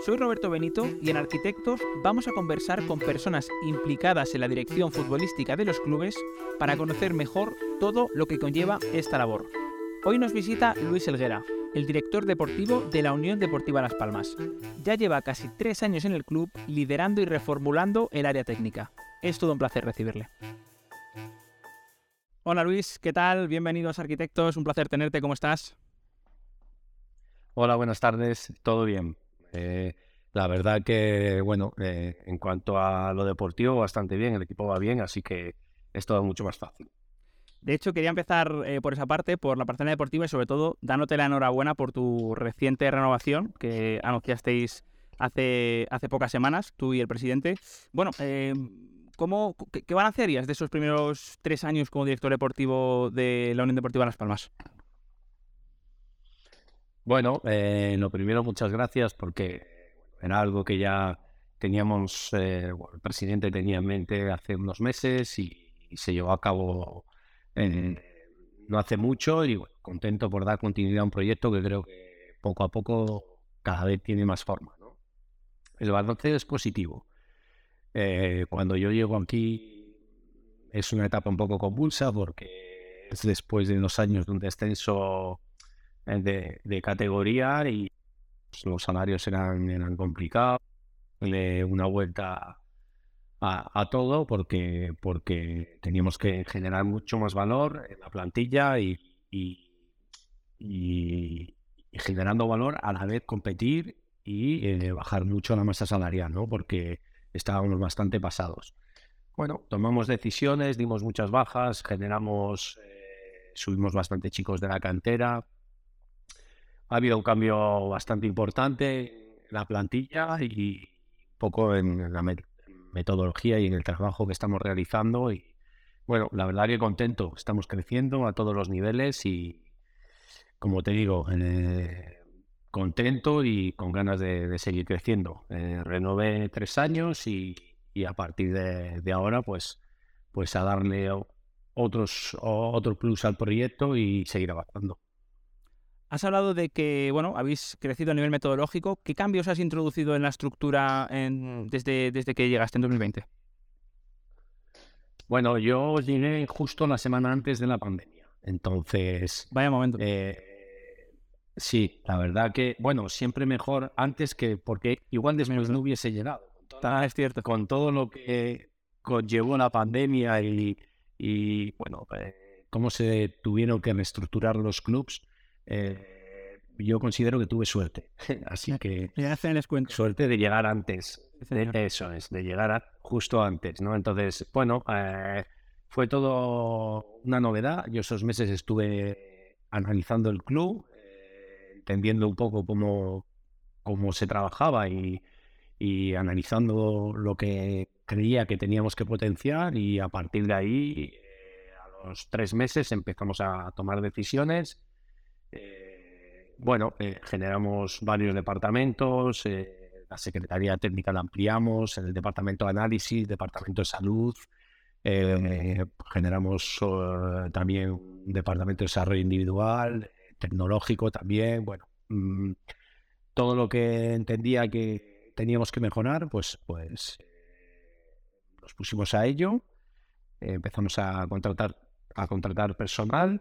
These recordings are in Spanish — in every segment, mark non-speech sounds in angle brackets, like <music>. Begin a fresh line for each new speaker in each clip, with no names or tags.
Soy Roberto Benito y en Arquitectos vamos a conversar con personas implicadas en la dirección futbolística de los clubes para conocer mejor todo lo que conlleva esta labor. Hoy nos visita Luis Elguera, el director deportivo de la Unión Deportiva Las Palmas. Ya lleva casi tres años en el club liderando y reformulando el área técnica. Es todo un placer recibirle. Hola Luis, ¿qué tal? Bienvenidos Arquitectos, un placer tenerte, ¿cómo estás?
Hola, buenas tardes, todo bien. Eh, la verdad que, bueno, eh, en cuanto a lo deportivo, bastante bien, el equipo va bien, así que es todo mucho más fácil.
De hecho, quería empezar eh, por esa parte, por la parte deportiva y sobre todo dándote la enhorabuena por tu reciente renovación que anunciasteis hace, hace pocas semanas, tú y el presidente. Bueno, eh, ¿cómo, qué, qué balance harías de esos primeros tres años como director deportivo de la Unión Deportiva Las Palmas?
Bueno, eh, lo primero, muchas gracias porque era algo que ya teníamos, eh, el presidente tenía en mente hace unos meses y, se llevó a cabo eh, no hace mucho y bueno, contento por dar continuidad a un proyecto que creo que poco a poco cada vez tiene más forma. El balance es positivo. Cuando yo llego aquí es una etapa un poco convulsa porque es después de unos años de un descenso de, de categoría y pues, los salarios eran, eran complicados. Eh, una vuelta a, todo porque, porque teníamos que generar mucho más valor en la plantilla y, y generando valor a la vez competir y eh, bajar mucho la masa salarial, ¿no? Porque estábamos bastante pasados. Bueno, tomamos decisiones, dimos muchas bajas, generamos, eh, subimos bastante chicos de la cantera. Ha habido un cambio bastante importante en la plantilla y poco en la, metodología y en el trabajo que estamos realizando. Y bueno, la verdad que contento, estamos creciendo a todos los niveles y, como te digo, eh, contento y con ganas de, seguir creciendo. Eh, renové tres años y, y a partir de, de, ahora, pues, pues a darle otros, otro plus al proyecto y seguir avanzando.
Has hablado de que, bueno, habéis crecido a nivel metodológico. ¿Qué cambios has introducido en la estructura en, desde, desde que llegaste en 2020?
Bueno, yo llegué justo la semana antes de la pandemia. Entonces...
Vaya momento.
Eh, sí, la verdad que, bueno, siempre mejor antes que... Porque igual después no hubiese llegado.
Ah, es cierto.
Con todo lo que conllevó la pandemia y, y bueno, eh, cómo se tuvieron que reestructurar los clubs eh, yo considero que tuve suerte. <laughs> Así que suerte de llegar antes. De, eso es, de llegar a, justo antes, ¿no? Entonces, bueno, eh, fue todo una novedad. Yo esos meses estuve analizando el club, eh, entendiendo un poco cómo, cómo se trabajaba y, y analizando lo que creía que teníamos que potenciar y a partir de ahí, eh, a los tres meses empezamos a tomar decisiones eh, bueno, eh, generamos varios departamentos, eh, la Secretaría Técnica la ampliamos, el Departamento de Análisis, Departamento de Salud, generamos también un Departamento de Desarrollo Individual, tecnológico también, bueno, mmm, todo lo que entendía que teníamos que mejorar, pues, pues nos pusimos a ello, empezamos a contratar, a contratar personal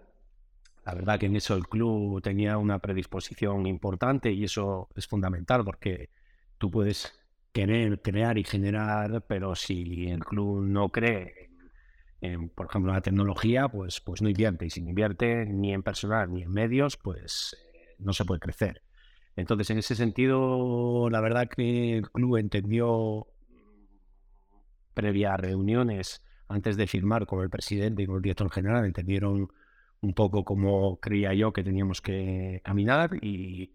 la verdad que en eso el club tenía una predisposición importante y eso es fundamental porque tú puedes querer crear y generar, pero si el club no cree en, por ejemplo, la tecnología, pues, pues no invierte. Y si no invierte ni en personal ni en medios, pues eh, no se puede crecer. Entonces, en ese sentido, la verdad que el club entendió previa reuniones antes de firmar con el presidente y con el director general, entendieron un poco como creía yo que teníamos que caminar y,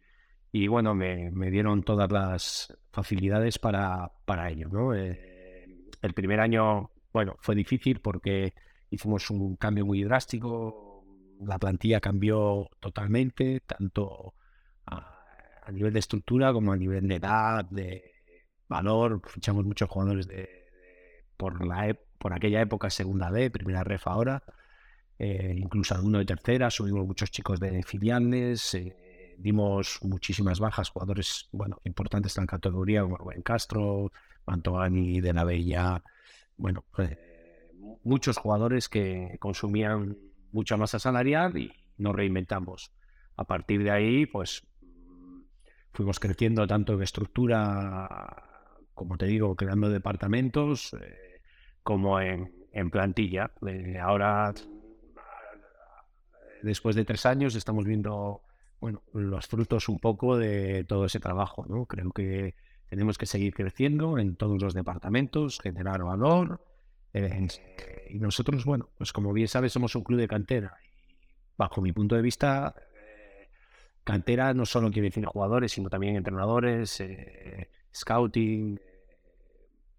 y bueno, me, dieron todas las facilidades para, para ello. ¿no? Eh, el primer año, bueno, fue difícil porque hicimos un cambio muy drástico, la plantilla cambió totalmente, tanto a, nivel de estructura como a nivel de edad, de valor, fichamos muchos jugadores de, por, la, por aquella época segunda B, primera ref ahora, eh, incluso alguno de tercera, subimos muchos chicos de filiales, eh, dimos muchísimas bajas, jugadores bueno importantes en la categoría como Rubén Castro, Mantovani de la Bella, bueno, eh, muchos jugadores que consumían mucha masa salarial y nos reinventamos. A partir de ahí, pues fuimos creciendo tanto en estructura, como te digo, creando departamentos, como en, en plantilla. ahora después de tres años estamos viendo bueno, los frutos un poco de todo ese trabajo. ¿no? Creo que tenemos que seguir creciendo en todos los departamentos, generar valor. Eh, y nosotros, bueno, pues como bien sabes, somos un club de cantera. bajo mi punto de vista, eh, cantera no solo quiere decir jugadores, sino también entrenadores, eh, scouting,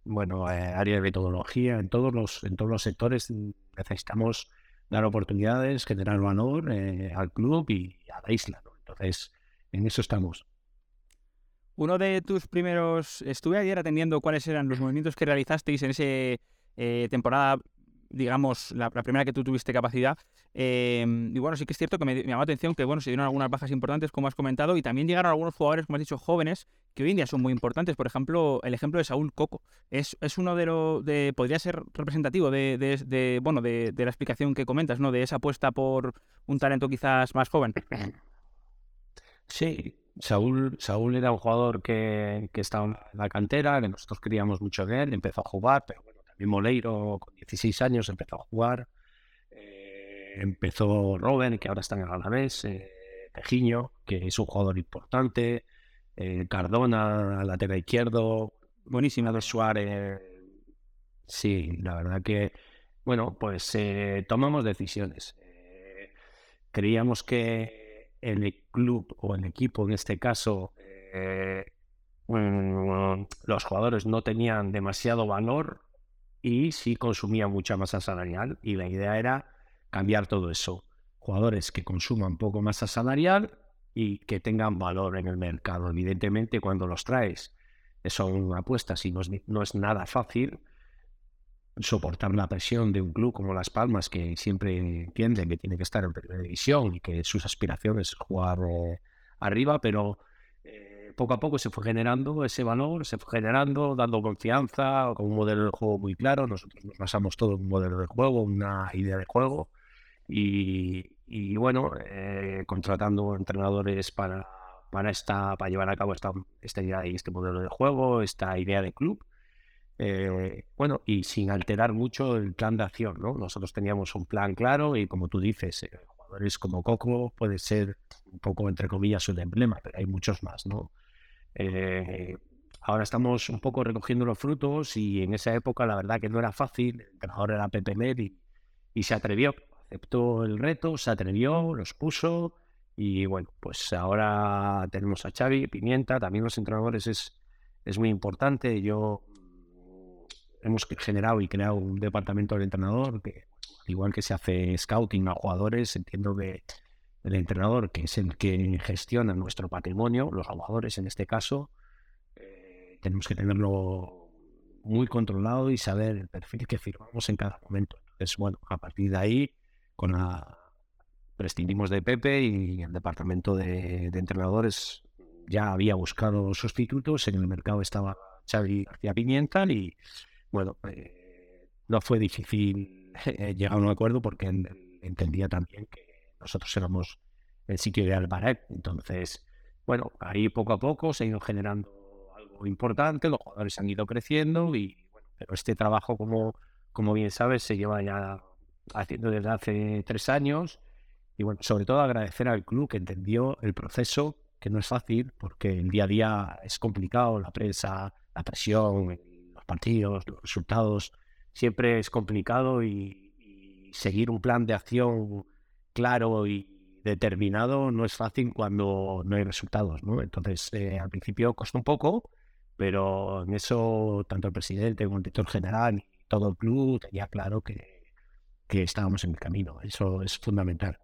bueno, área de metodología, en todos los, en todos los sectores necesitamos dar oportunidades, generar valor eh, al club y a la isla. Entonces, en eso estamos.
Uno de tus primeros, estuve ayer atendiendo cuáles eran los movimientos que realizasteis en esa eh, temporada digamos, la, primera que tú tuviste capacidad. Em, y bueno, sí que es cierto que me, llamó la atención que, bueno, se dieron algunas bajas importantes, como has comentado, y también llegaron algunos jugadores, como has dicho, jóvenes, que hoy en día son muy importantes. Por ejemplo, el ejemplo de Saúl Coco. Es, es uno de los, de, podría ser representativo de, de, bueno, de, la explicación que comentas, ¿no? De esa apuesta por un talento quizás más joven.
Sí, Saúl, Saúl era un jugador que, que estaba en la cantera, que nosotros queríamos mucho de él, empezó a jugar, pero bueno, Moleiro con 16 años empezó a jugar. Eh, empezó Robben, que ahora está en el Alavés. Eh, Pejiño, que es un jugador importante. Eh, Cardona, lateral izquierdo. Buenísima de Suárez. Sí, la verdad que, bueno, pues tomamos decisiones. creíamos que el club o el equipo en este caso mm, los jugadores no tenían demasiado valor y sí consumía mucha masa salarial y la idea era cambiar todo eso. Jugadores que consuman poco masa salarial y que tengan valor en el mercado. Evidentemente, cuando los traes son apuestas y no es, no es nada fácil soportar la presión de un club como Las Palmas, que siempre entiende que tiene que estar en primera división y que sus aspiraciones es jugar eh, arriba, pero poco a poco se fue generando ese valor, se fue generando, dando confianza, con un modelo de juego muy claro. Nosotros nos basamos todo en un modelo de juego, una idea de juego. Y, bueno, eh, contratando entrenadores para, para, esta, para llevar a cabo esta, idea y este modelo de juego, esta idea de club. Eh, bueno, y sin alterar mucho el plan de acción, ¿no? Nosotros teníamos un plan claro y como tú dices, eh, jugadores como Coco puede ser un poco, entre comillas, un emblema, pero hay muchos más, ¿no? Eh, ahora estamos un poco recogiendo los frutos y en esa época la verdad que no era fácil. El entrenador era Pepe Med y, se atrevió, aceptó el reto, se atrevió, los puso y bueno, pues ahora tenemos a Xavi, Pimienta, también los entrenadores es, es muy importante. Yo mm, hemos generado y creado un departamento de entrenador que igual que se hace scouting a jugadores, entiendo que el entrenador, que es el que gestiona nuestro patrimonio, los jugadores en este caso, eh, tenemos que tenerlo muy controlado y saber el perfil que firmamos en cada momento. Entonces, bueno, a partir de ahí, con prescindimos de Pepe y el departamento de, entrenadores ya había buscado sustitutos, en el mercado estaba Xavi García Pimienta y bueno, eh, no fue difícil <laughs> llegar a un acuerdo porque entendía también que nosotros éramos el sitio ideal para él. Entonces, bueno, ahí poco a poco se ha ido generando algo importante, los jugadores han ido creciendo y bueno, pero este trabajo, como, como bien sabes, se lleva ya haciendo desde hace tres años. Y bueno, sobre todo agradecer al club que entendió el proceso, que no es fácil, porque el día a día es complicado, la prensa, la presión, los partidos, los resultados, siempre es complicado y seguir un plan de acción claro y determinado no es fácil cuando no hay resultados, ¿no? Entonces, eh, al principio costó un poco, pero en eso tanto el presidente como el director general y todo el club tenía claro que, que estábamos en el camino. Eso es fundamental.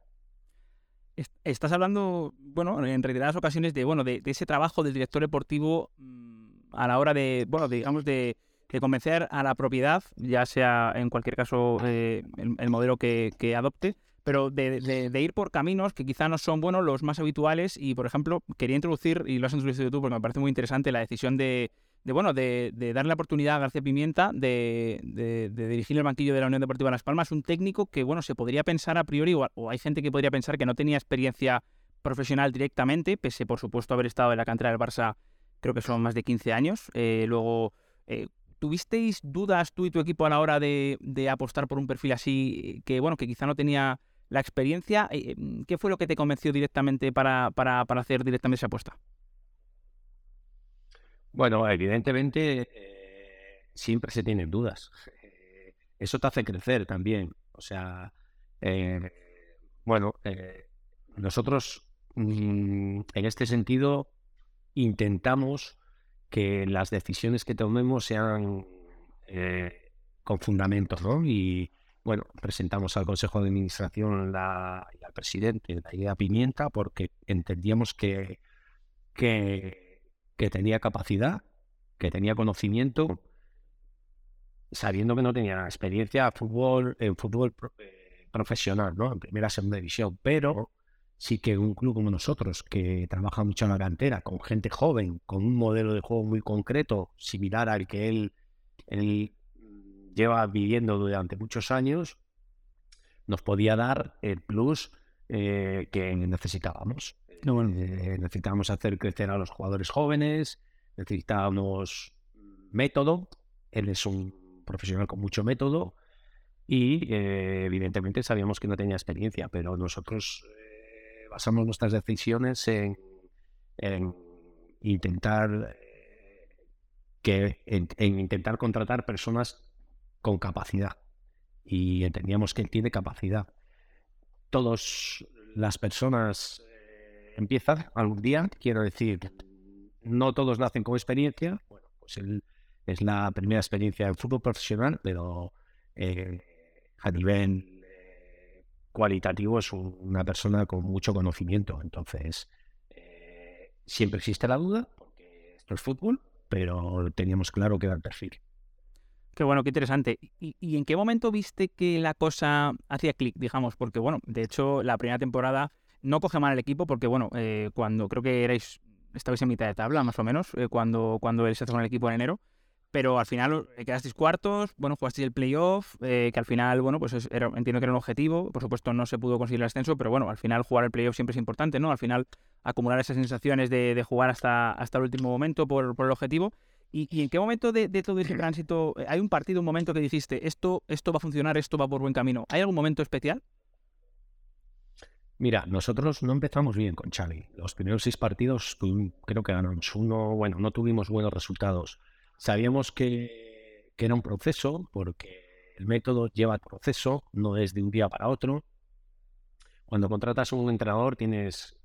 Estás hablando, bueno, en reiteradas ocasiones de, bueno, de, ese trabajo del director deportivo mm, a la hora de, bueno, digamos, de, convencer a la propiedad, ya sea en cualquier caso eh, el, modelo que, adopte, pero de, ir por caminos que quizá no son buenos los más habituales y, por ejemplo, quería introducir, y lo has introducido tú porque me parece muy interesante, la decisión de, de bueno, de, darle la oportunidad a García Pimienta de, dirigir el banquillo de la Unión Deportiva Las Palmas, un técnico que, bueno, se podría pensar a priori, o, hay gente que podría pensar que no tenía experiencia profesional directamente, pese, por supuesto, haber estado en la cantera del Barça, creo que son más de 15 años. Eh, luego, eh, ¿tuvisteis dudas tú y tu equipo a la hora de, apostar por un perfil así, que, bueno, que quizá no tenía la experiencia? Eh, ¿Qué fue lo que te convenció directamente para, para hacer directamente esa apuesta?
Bueno, evidentemente eh, siempre se tienen dudas. Eh, <laughs> eso te hace crecer también. O sea, eh, bueno, nosotros mm, en este sentido intentamos que las decisiones que tomemos sean con fundamentos, ¿no? Y bueno, presentamos al Consejo de Administración la, y al presidente la idea Pimienta porque entendíamos que, que que tenía capacidad, que tenía conocimiento, sabiendo que no tenía experiencia en fútbol, en fútbol eh, profesional, ¿no? En primera segunda división, pero sí que un club como nosotros, que trabaja mucho en la cantera, con gente joven, con un modelo de juego muy concreto, similar al que él, él lleva viviendo durante muchos años, nos podía dar el plus eh, que necesitábamos. Eh, necesitábamos hacer crecer a los jugadores jóvenes, necesitábamos método. Él es un profesional con mucho método y eh, evidentemente sabíamos que no tenía experiencia, pero nosotros basamos nuestras decisiones en, intentar que en, intentar contratar personas con capacidad y entendíamos que él tiene capacidad. Todas las personas empieza algún día, quiero decir, no todos nacen con experiencia, bueno, pues él es la primera experiencia en fútbol profesional, pero eh, a nivel eh, cualitativo es una persona con mucho conocimiento, entonces eh, siempre existe la duda, porque esto es fútbol, pero teníamos claro que era el perfil.
Qué bueno, qué interesante. ¿Y, ¿Y, en qué momento viste que la cosa hacía clic, digamos? Porque, bueno, de hecho, la primera temporada no coge mal el equipo porque, bueno, eh, cuando creo que erais, estabais en mitad de tabla más o menos, eh, cuando, cuando se con el equipo en enero, pero al final eh, quedasteis cuartos, bueno, jugasteis el playoff, que al final, bueno, pues entiendo que era un objetivo, por supuesto no se pudo conseguir el ascenso, pero bueno, al final jugar el playoff siempre es importante, ¿no? Al final acumular esas sensaciones de, jugar hasta, hasta el último momento por, el objetivo. ¿Y, en qué momento de, todo ese <clears throat> tránsito, hay un partido, un momento que dijiste, esto, esto va a funcionar, esto va por buen camino? ¿Hay algún momento especial?
Mira, nosotros no empezamos bien con Xavi. Los primeros seis partidos creo que ganamos uno, bueno, no tuvimos buenos resultados. Sabíamos que, era un proceso, porque el método lleva proceso, no es de un día para otro. Cuando contratas a un entrenador tienes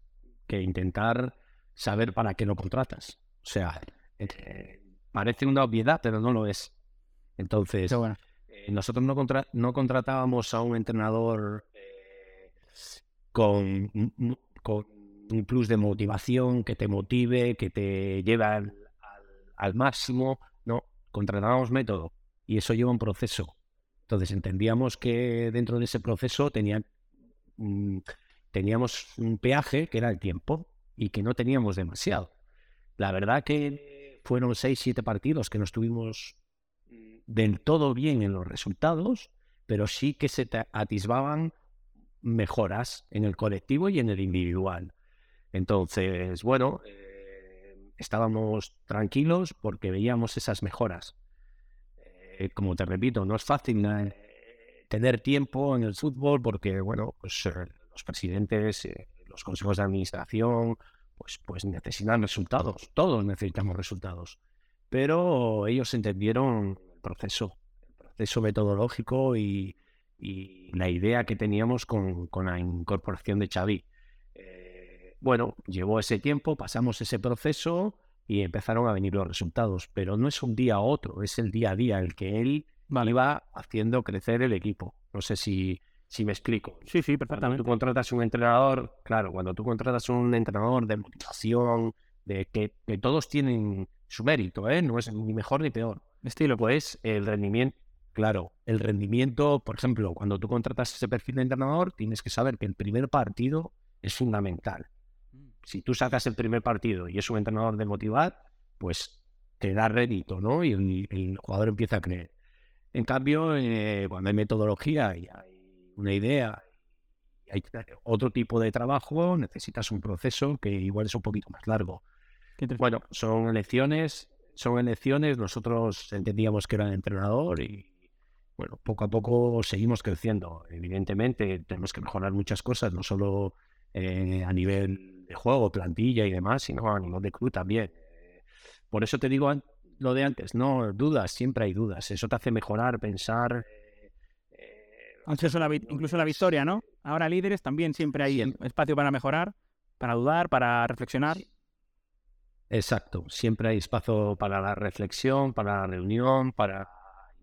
que intentar saber para qué lo contratas. O sea, eh, parece una obviedad, pero no lo es. Entonces, eh, nosotros no, no contratábamos a un entrenador con, con un plus de motivación que te motive, que te lleve al, máximo. No, contratábamos método y eso lleva un proceso. Entonces entendíamos que dentro de ese proceso mm, teníamos un peaje que era el tiempo y que no teníamos demasiado. La verdad que fueron seis, siete partidos que no estuvimos del todo bien en los resultados, pero sí que se atisbaban mejoras en el colectivo y en el individual. Entonces, bueno, eh, estábamos tranquilos porque veíamos esas mejoras. Eh, como te repito, no es fácil eh, tener tiempo en el fútbol porque, bueno, pues los presidentes, los consejos de administración, pues, pues necesitan resultados. Todos necesitamos resultados. Pero ellos entendieron el proceso, el proceso metodológico y, y la idea que teníamos con, la incorporación de Xavi. Eh, bueno, llevó ese tiempo, pasamos ese proceso y empezaron a venir los resultados. Pero no es un día a otro, es el día a día el que él iba haciendo crecer el equipo. No sé si, si me explico.
Sí, sí,
Cuando
perfectamente.
tú contratas un entrenador, claro, cuando tú contratas un entrenador de motivación, de que, que todos tienen su mérito, ¿eh? no es ni mejor ni peor.
Estilo,
Pues el rendimiento, claro, el rendimiento, por ejemplo, cuando tú contratas ese perfil de entrenador, tienes que saber que el primer partido es fundamental. Si tú sacas el primer partido y es un entrenador de motivar, pues te da rédito, ¿no? Y el, el jugador empieza a creer. En cambio, eh, cuando hay metodología y hay una idea y hay otro tipo de trabajo, necesitas un proceso que igual es un poquito más largo. Bueno, son elecciones, son elecciones. Nosotros entendíamos que era el entrenador y bueno, poco a poco seguimos creciendo. Evidentemente, tenemos que mejorar muchas cosas, no solo eh, a nivel de juego, plantilla y demás, sino a nivel de club también. Por eso te digo lo de antes, no dudas, siempre hay dudas. Eso te hace mejorar, pensar.
Incluso la, incluso victoria, ¿no? Ahora líderes también siempre hay em, espacio para mejorar, para dudar, para reflexionar.
Exacto, siempre hay espacio para la reflexión, para la reunión, para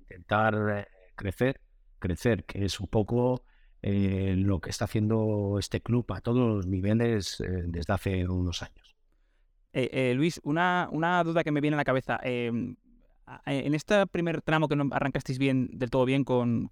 intentar eh, crecer, crecer, que es un poco eh, lo que está haciendo este club a todos los niveles eh, desde hace unos años.
Eh, Luis, una, una duda que me viene a la cabeza. Em, a- en este primer tramo que no arrancasteis bien, del todo bien con,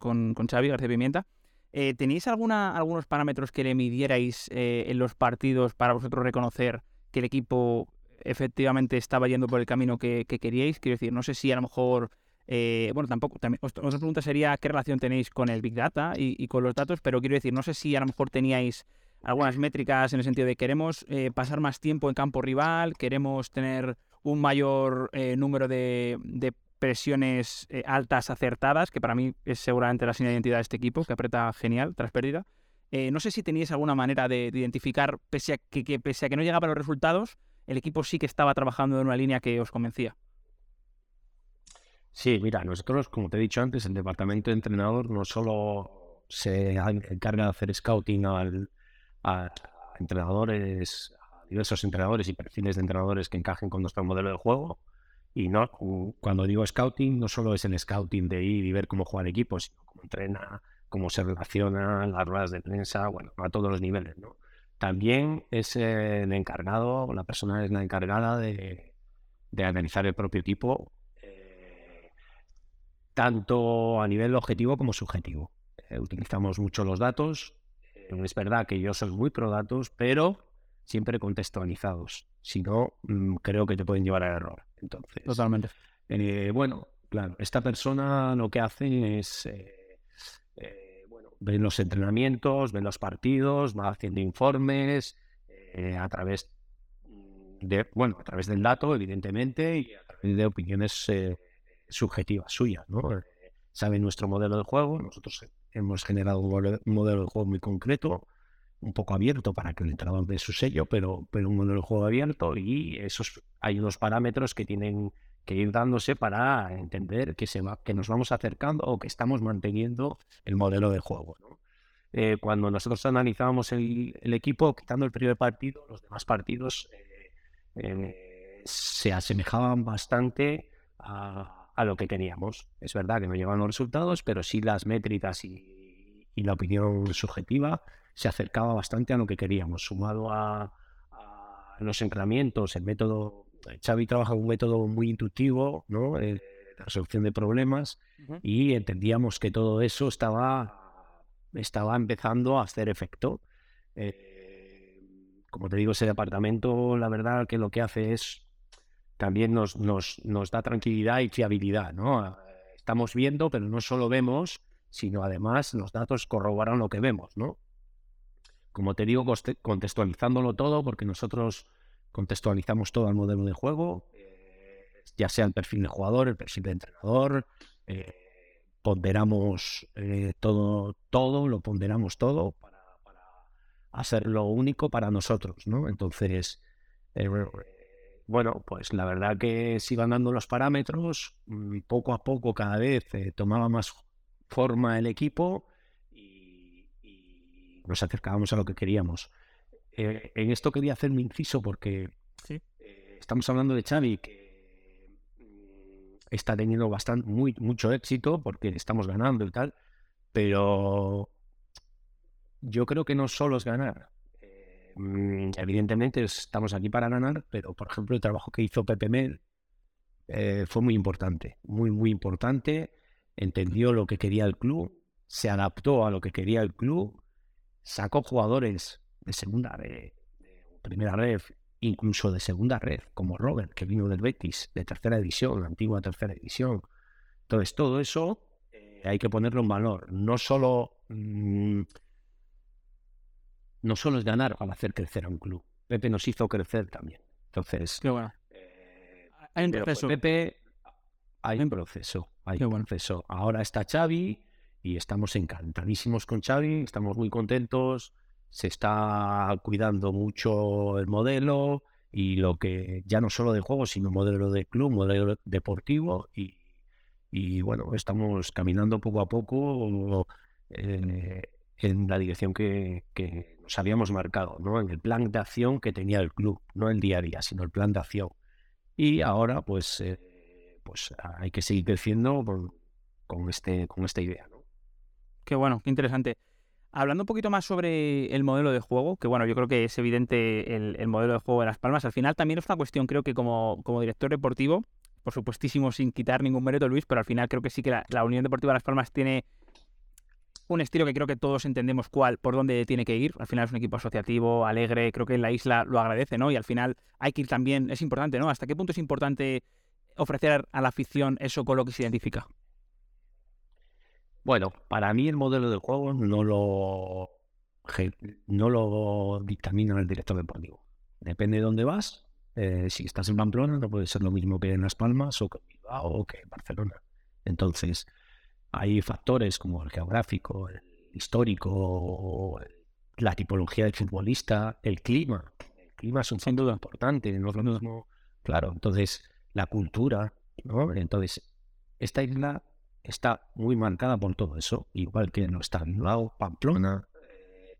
Xavi García Pimienta, eh, ¿teníais alguna, algunos parámetros que le midierais eh, en los partidos para vosotros reconocer que el equipo efectivamente estaba yendo por el camino que, que queríais? Quiero decir, no sé si a lo mejor, eh, bueno, tampoco, también, otra pregunta sería qué relación tenéis con el Big Data y, y con los datos, pero quiero decir, no sé si a lo mejor teníais algunas métricas en el sentido de queremos eh, pasar más tiempo en campo rival, queremos tener un mayor eh, número de, de presiones eh, altas acertadas, que para mí es seguramente la señal de identidad de este equipo, que aprieta genial tras pérdida. Eh, no sé si teníais alguna manera de, de identificar, pese a que, pese a que no llegaban los resultados, el equipo sí que estaba trabajando en una línea que os convencía.
Sí, mira, nosotros, como te he dicho antes, el departamento de entrenador no solo se en- encarga de hacer scouting a, a entrenadores, a diversos entrenadores y perfiles de entrenadores que encajen con nuestro modelo de juego. Y no, cu- cuando digo scouting, no solo es el scouting de ir y ver cómo juega el equipo, sino cómo entrena, cómo se relaciona, las ruedas de prensa, bueno, a todos los niveles, ¿no? También es el encargado, la persona es la encargada de, de analizar el propio equipo eh, tanto a nivel objetivo como subjetivo. Eh, utilizamos mucho los datos. eh, es verdad que yo soy muy pro datos, pero siempre contextualizados. Si no, mm, creo que te pueden llevar al error. Entonces,
Totalmente.
eh, bueno, claro, esta persona lo que hace es, eh, eh, bueno, ve los entrenamientos, ve los partidos, va haciendo informes eh, a través de, bueno, a través del dato, evidentemente, y a través de opiniones eh, subjetivas suyas, ¿no? Sabe nuestro modelo de juego, nosotros hemos generado un modelo de juego muy concreto, un poco abierto para que el entrenador dé su sello, pero, pero un modelo de juego abierto y esos hay unos parámetros que tienen que ir dándose para entender que, se va, que nos vamos acercando o que estamos manteniendo el modelo de juego. ¿no? Eh, cuando nosotros analizábamos el, el equipo, quitando el primer partido, los demás partidos eh, eh, se asemejaban bastante a, a lo que teníamos. Es verdad que no llegaban los resultados, pero sí las métricas y, y la opinión subjetiva se acercaba bastante a lo que queríamos, sumado a, a los entrenamientos, el método. Xavi trabaja un método muy intuitivo, ¿no? Eh, de resolución de problemas, y entendíamos que todo eso estaba, estaba empezando a hacer efecto. Eh, como te digo, ese departamento, la verdad que lo que hace es también nos, nos, nos da tranquilidad y fiabilidad, ¿no? Eh, Estamos viendo, pero no solo vemos, sino además los datos corroboran lo que vemos, ¿no? Como te digo, contextualizándolo todo, porque nosotros contextualizamos todo el modelo de juego, eh, ya sea el perfil de jugador, el perfil de entrenador, eh, ponderamos eh, todo, todo, lo ponderamos todo para, para hacerlo único para nosotros, ¿no? Entonces, bueno, pues la verdad que se iban dando los parámetros, mm, poco a poco cada vez tomaba más forma el equipo nos acercábamos a lo que queríamos. Eh, en esto quería hacer un inciso porque
Sí.
eh, estamos hablando de Xavi, que mm, está teniendo bastante, muy, mucho éxito porque estamos ganando y tal, pero yo creo que no solo es ganar. Eh, mm, evidentemente estamos aquí para ganar, pero por ejemplo el trabajo que hizo Pepe Mel eh, fue muy importante, muy, muy importante. Entendió lo que quería el club, se adaptó a lo que quería el club, sacó jugadores de segunda, de, primera red, incluso de segunda red, como Robert, que vino del Betis, de tercera división, la antigua tercera división. Entonces, todo eso eh, hay que ponerlo en valor. No solo, mm, no solo es ganar al hacer crecer a un club. Pepe nos hizo crecer también. Entonces,
Qué bueno.
eh,
Hay un proceso.
Pepe, hay un proceso, hay un
bueno.
proceso. Ahora está Xavi y estamos encantadísimos con Xavi, estamos muy contentos, se está cuidando mucho el modelo y lo que ya no solo de juego, sino modelo de club, modelo deportivo y, bueno, estamos caminando poco a poco eh, en la dirección que, nos habíamos marcado, ¿no? En el plan de acción que tenía el club, no el día a día, sino el plan de acción. Y ahora, pues, eh, pues hay que seguir creciendo con, con este, con esta idea.
Qué bueno, qué interesante. Hablando un poquito más sobre el modelo de juego, que bueno, yo creo que es evidente el, el modelo de juego de Las Palmas, al final también es una cuestión, creo que como, director deportivo, por supuestísimo sin quitar ningún mérito, Luis, pero al final creo que sí que la, Unión Deportiva Las Palmas tiene un estilo que creo que todos entendemos cuál, por dónde tiene que ir. Al final es un equipo asociativo, alegre, creo que en la isla lo agradece, ¿no? Y al final hay que ir también, es importante, ¿no? ¿Hasta qué punto es importante ofrecer a la afición eso con lo que se identifica?
Bueno, para mí el modelo de juego no lo, no lo dictamina el director deportivo. Depende de dónde vas. eh, si estás en Pamplona, no puede ser lo mismo que en Las Palmas o que en Bilbao o que en Barcelona. Entonces, hay factores como el geográfico, el histórico, la tipología del futbolista, el clima. El clima es un factor importante, no es lo mismo. Claro, entonces, la cultura, ¿no? Entonces, esta isla está muy marcada por todo eso, igual que no está Bilbao, Pamplona, eh,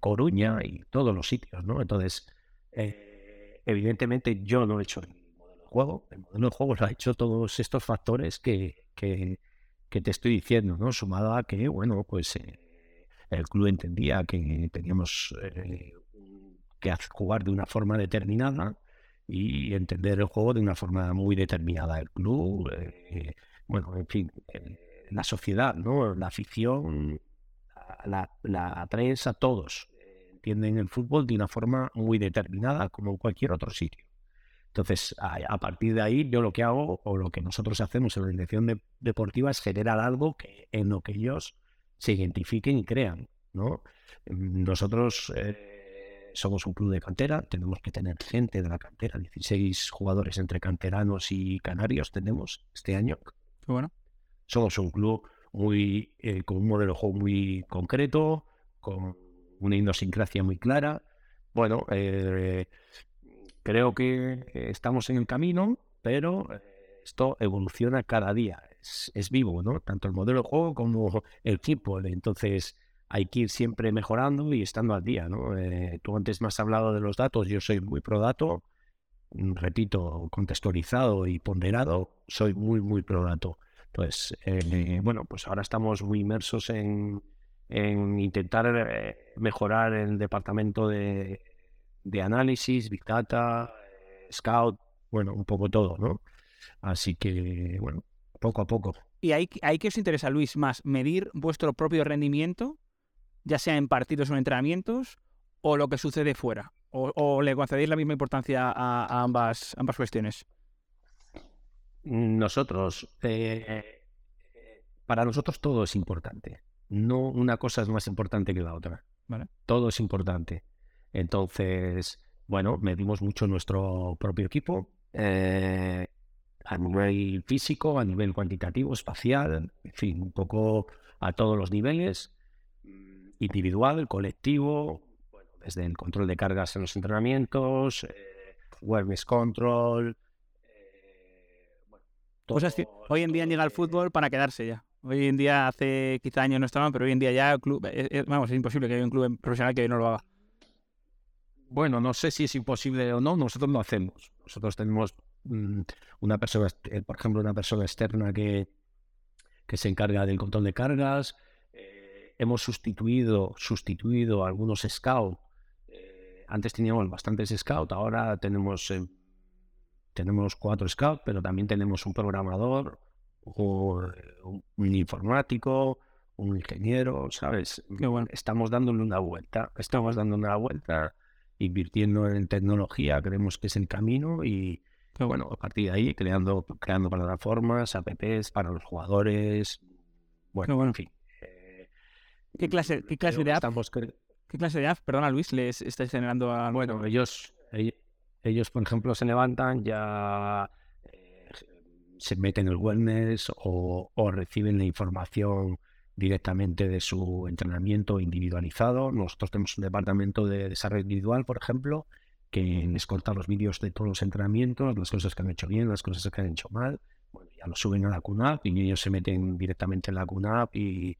Coruña y todos los sitios, ¿no? Entonces, eh, evidentemente yo no he hecho el modelo de juego, el modelo de juego lo ha hecho todos estos factores que, que, te estoy diciendo, ¿no? Sumado a que, bueno, pues eh, el club entendía que teníamos que jugar de una forma determinada y entender el juego de una forma muy determinada. El club, bueno, en fin, eh, la sociedad, ¿no? La afición, la, la prensa, todos eh, entienden el fútbol de una forma muy determinada, como en cualquier otro sitio. Entonces, a, a partir de ahí, yo lo que hago, o lo que nosotros hacemos en la dirección de- deportiva, es generar algo que, en lo que ellos se identifiquen y crean, ¿no? Mm, Nosotros eh, somos un club de cantera, tenemos que tener gente de la cantera, 16 jugadores entre canteranos y canarios tenemos este año.
Bueno.
Somos un club muy eh, con un modelo de juego muy concreto, con una idiosincrasia muy clara. Bueno, eh, creo que estamos en el camino, pero eh, esto evoluciona cada día. Es, es vivo, ¿no? Tanto el modelo de juego como el equipo. Entonces hay que ir siempre mejorando y estando al día, ¿no? Eh, tú antes me has hablado de los datos, yo soy muy pro dato, repito, contextualizado y ponderado, soy muy, muy pro dato. Entonces, eh, bueno, pues ahora estamos muy inmersos en, en intentar eh, mejorar el departamento de, análisis, Big Data, eh, Scout, bueno, un poco todo, ¿no? Así que, bueno, poco a poco.
¿Y ahí, ahí qué os interesa, Luis, más medir vuestro propio rendimiento, ya sea en partidos o en entrenamientos, o lo que sucede fuera? ¿O, o le concedéis la misma importancia a, a ambas, ambas cuestiones?
Nosotros, eh, para nosotros todo es importante. No una cosa es más importante que la otra.
Vale.
Todo es importante. Entonces, bueno, medimos mucho nuestro propio equipo eh, a nivel físico, a nivel cuantitativo, espacial, en fin, un poco a todos los niveles, individual, colectivo, desde el control de cargas en los entrenamientos, eh, wellness control, eh, bueno,
Cosas que
todo
hoy en día llega el fútbol para quedarse ya. Hoy en día, hace quizá años no estaban, pero hoy en día ya el club, es- es- vamos, es imposible que haya un club profesional que no lo haga.
bueno, no sé si es imposible o no, nosotros lo hacemos. Nosotros tenemos mm, una persona, eh, por ejemplo, una persona externa que, que se encarga del control de cargas. Eh, hemos sustituido, sustituido algunos scouts. Eh, antes teníamos bastantes scouts, ahora tenemos, tenemos cuatro scouts, pero también tenemos un programador, un, un informático, un ingeniero, ¿sabes? Estamos dándole una vuelta, estamos dando una vuelta, invirtiendo en tecnología, creemos que es el camino y bueno, a partir de ahí creando, creando plataformas, apps para los jugadores, bueno, en fin.
Eh, ¿Qué clase, qué clase de app? ¿Qué clase de app, perdona Luis, les estáis generando a...
Bueno, ellos, ellos, por ejemplo, se levantan, ya eh, se meten en el wellness o, o reciben la información directamente de su entrenamiento individualizado. Nosotros tenemos un departamento de desarrollo individual, por ejemplo, que les corta los vídeos de todos los entrenamientos, las cosas que han hecho bien, las cosas que han hecho mal. Bueno, ya lo suben a la QNAP y ellos se meten directamente en la y,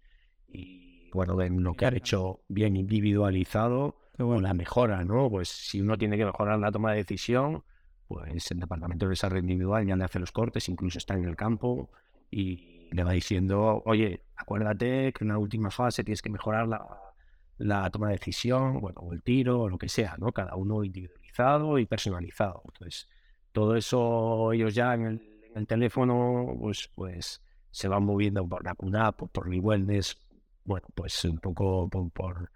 y bueno, ven lo que ha hecho bien individualizado o la mejora, ¿no? Pues si uno tiene que mejorar la toma de decisión, pues el departamento de desarrollo individual ya le hace los cortes, incluso está en el campo y le va diciendo, oye, acuérdate que en la última fase tienes que mejorar la, toma de decisión, bueno, o el tiro, o lo que sea, ¿no? Cada uno individualizado y personalizado. Entonces, todo eso ellos ya en el, teléfono, pues, pues se van moviendo por la CUNAP, por, por wellness, bueno, pues un poco por,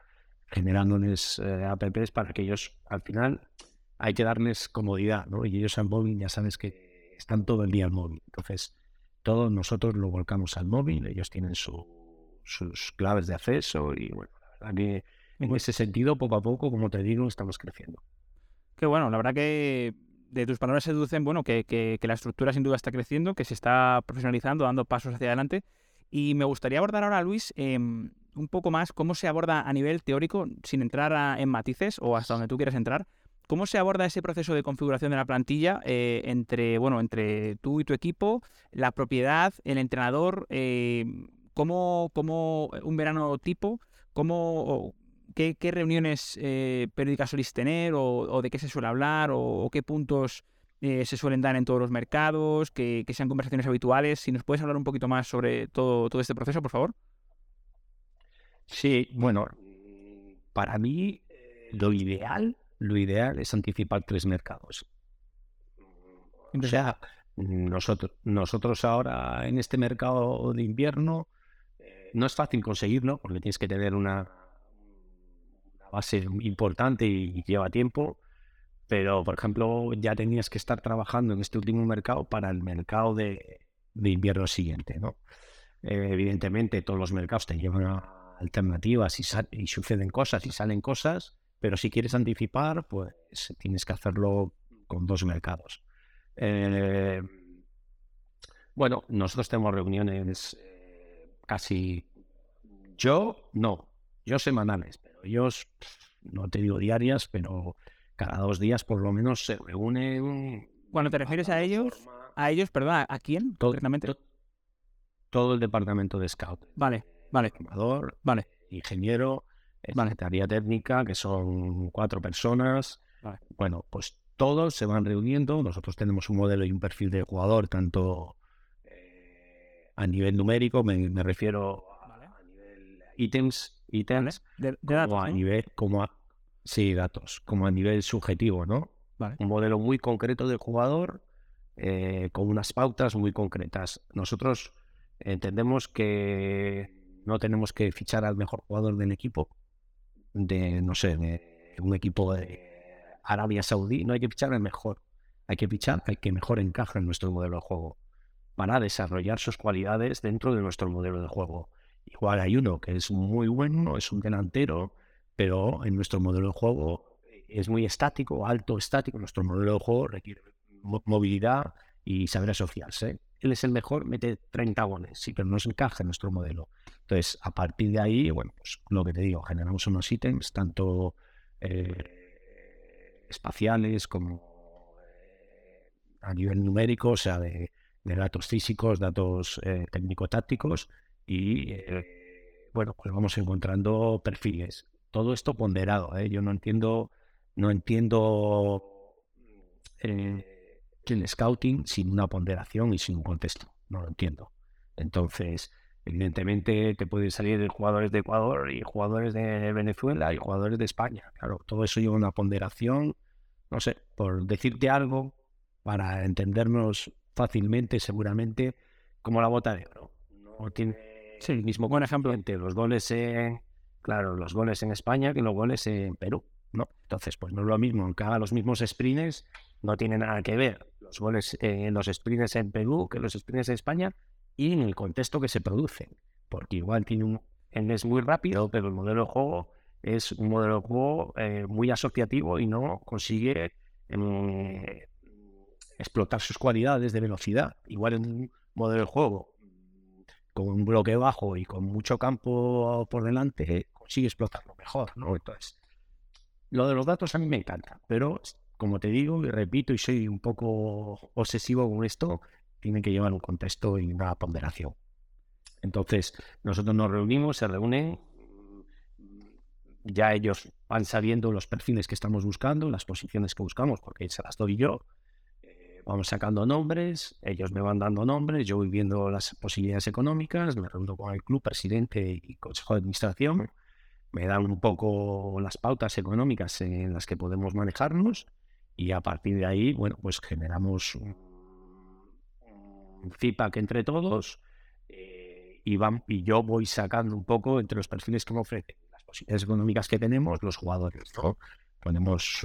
generándoles eh, apps para que ellos al final hay que darles comodidad, ¿no? Y ellos al móvil ya sabes que están todo el día al móvil. Entonces, todos nosotros lo volcamos al móvil, ellos tienen sus claves de acceso y bueno, la verdad que en ese sentido, poco a poco, como te digo, estamos creciendo.
Qué bueno, la verdad que de tus palabras se deducen, bueno, que, la estructura sin duda está creciendo, que se está profesionalizando, dando pasos hacia adelante. Y me gustaría abordar ahora, Luis, em, un poco más cómo se aborda a nivel teórico, sin entrar en matices o hasta donde tú quieras entrar, ¿Cómo se aborda ese proceso de configuración de la plantilla eh, entre, bueno, entre tú y tu equipo, la propiedad, el entrenador? Eh, ¿cómo, un verano tipo? ¿Cómo, qué, reuniones eh, periódicas solís tener o, de qué se suele hablar o, qué puntos se suelen dar en todos los mercados? Que, que, sean conversaciones habituales. Si nos puedes hablar un poquito más sobre todo, todo este proceso, por favor.
Sí, bueno, para mí lo ideal lo ideal es anticipar tres mercados. O sea, nosotros, nosotros ahora en este mercado de invierno eh, no es fácil conseguirlo porque tienes que tener una, base importante y, lleva tiempo. Pero, por ejemplo, ya tenías que estar trabajando en este último mercado para el mercado de, invierno siguiente. ¿no? Eh, evidentemente, todos los mercados te llevan alternativas y, y suceden cosas y salen cosas pero si quieres anticipar, pues tienes que hacerlo con dos mercados. Eh, bueno, nosotros tenemos reuniones eh, casi yo, no, yo semanales, pero ellos, no te digo diarias, pero cada dos días por lo menos se reúnen.
Cuando te refieres a ellos, a ellos, perdón, ¿a quién
todo, todo el departamento de Scout.
Vale, vale.
Formador,
vale.
ingeniero, Secretaría Técnica, que son cuatro personas. Bueno, pues todos se van reuniendo. Nosotros tenemos un modelo y un perfil de jugador, tanto eh, a nivel numérico, me, refiero a, nivel ítems, ítems,
de, datos,
a nivel, como a, sí, datos, como a nivel subjetivo, ¿no? Un modelo muy concreto de jugador, eh, con unas pautas muy concretas. Nosotros entendemos que no tenemos que fichar al mejor jugador del equipo, de, no sé, de un equipo de Arabia Saudí, no hay que fichar el mejor. Hay que fichar al que mejor encaja en nuestro modelo de juego para desarrollar sus cualidades dentro de nuestro modelo de juego. Igual hay uno que es muy bueno, es un delantero, pero en nuestro modelo de juego es muy estático, alto, estático. Nuestro modelo de juego requiere movilidad y saber asociarse. Él es el mejor, mete 30 goles, sí, pero no se encaja en nuestro modelo. Entonces, a partir de ahí, bueno, pues lo que te digo, generamos unos ítems, tanto eh, espaciales como eh, a nivel numérico, o sea, de, datos físicos, datos eh, técnico-tácticos, y bueno, pues vamos encontrando perfiles. Todo esto ponderado, yo no entiendo no entiendo eh, el scouting sin una ponderación y sin un contexto. No lo entiendo. Entonces, evidentemente te pueden salir jugadores de Ecuador y jugadores de Venezuela y jugadores de España. Claro, todo eso lleva una ponderación, no sé, por decirte algo, para entendernos fácilmente, seguramente, como la bota de oro. No tiene el mismo buen ejemplo entre los goles en, claro, los goles en España que los goles en Perú. ¿no? Entonces, pues no es lo mismo, aunque haga los mismos sprints, no tiene nada que ver los goles en los sprints en Perú que los sprints en España y en el contexto que se producen. Porque igual tiene un es muy rápido, pero el modelo de juego es un modelo de juego eh, muy asociativo y no consigue eh, explotar sus cualidades de velocidad. Igual en un modelo de juego con un bloque bajo y con mucho campo por delante, consigue explotarlo mejor, ¿no? Entonces, lo de los datos a mí me encanta, pero como te digo y repito y soy un poco obsesivo con esto, tiene que llevar un contexto y una ponderación. Entonces, nosotros nos reunimos, se reúnen, ya ellos van sabiendo los perfiles que estamos buscando, las posiciones que buscamos, porque se las doy yo. Eh, vamos sacando nombres, ellos me van dando nombres, yo voy viendo las posibilidades económicas, me reúno con el club, presidente y consejo de administración, me dan un poco las pautas económicas en las que podemos manejarnos y a partir de ahí, bueno, pues generamos un, feedback entre todos eh, y, van, y yo voy sacando un poco entre los perfiles que me ofrecen las posibilidades económicas que tenemos los jugadores. Ponemos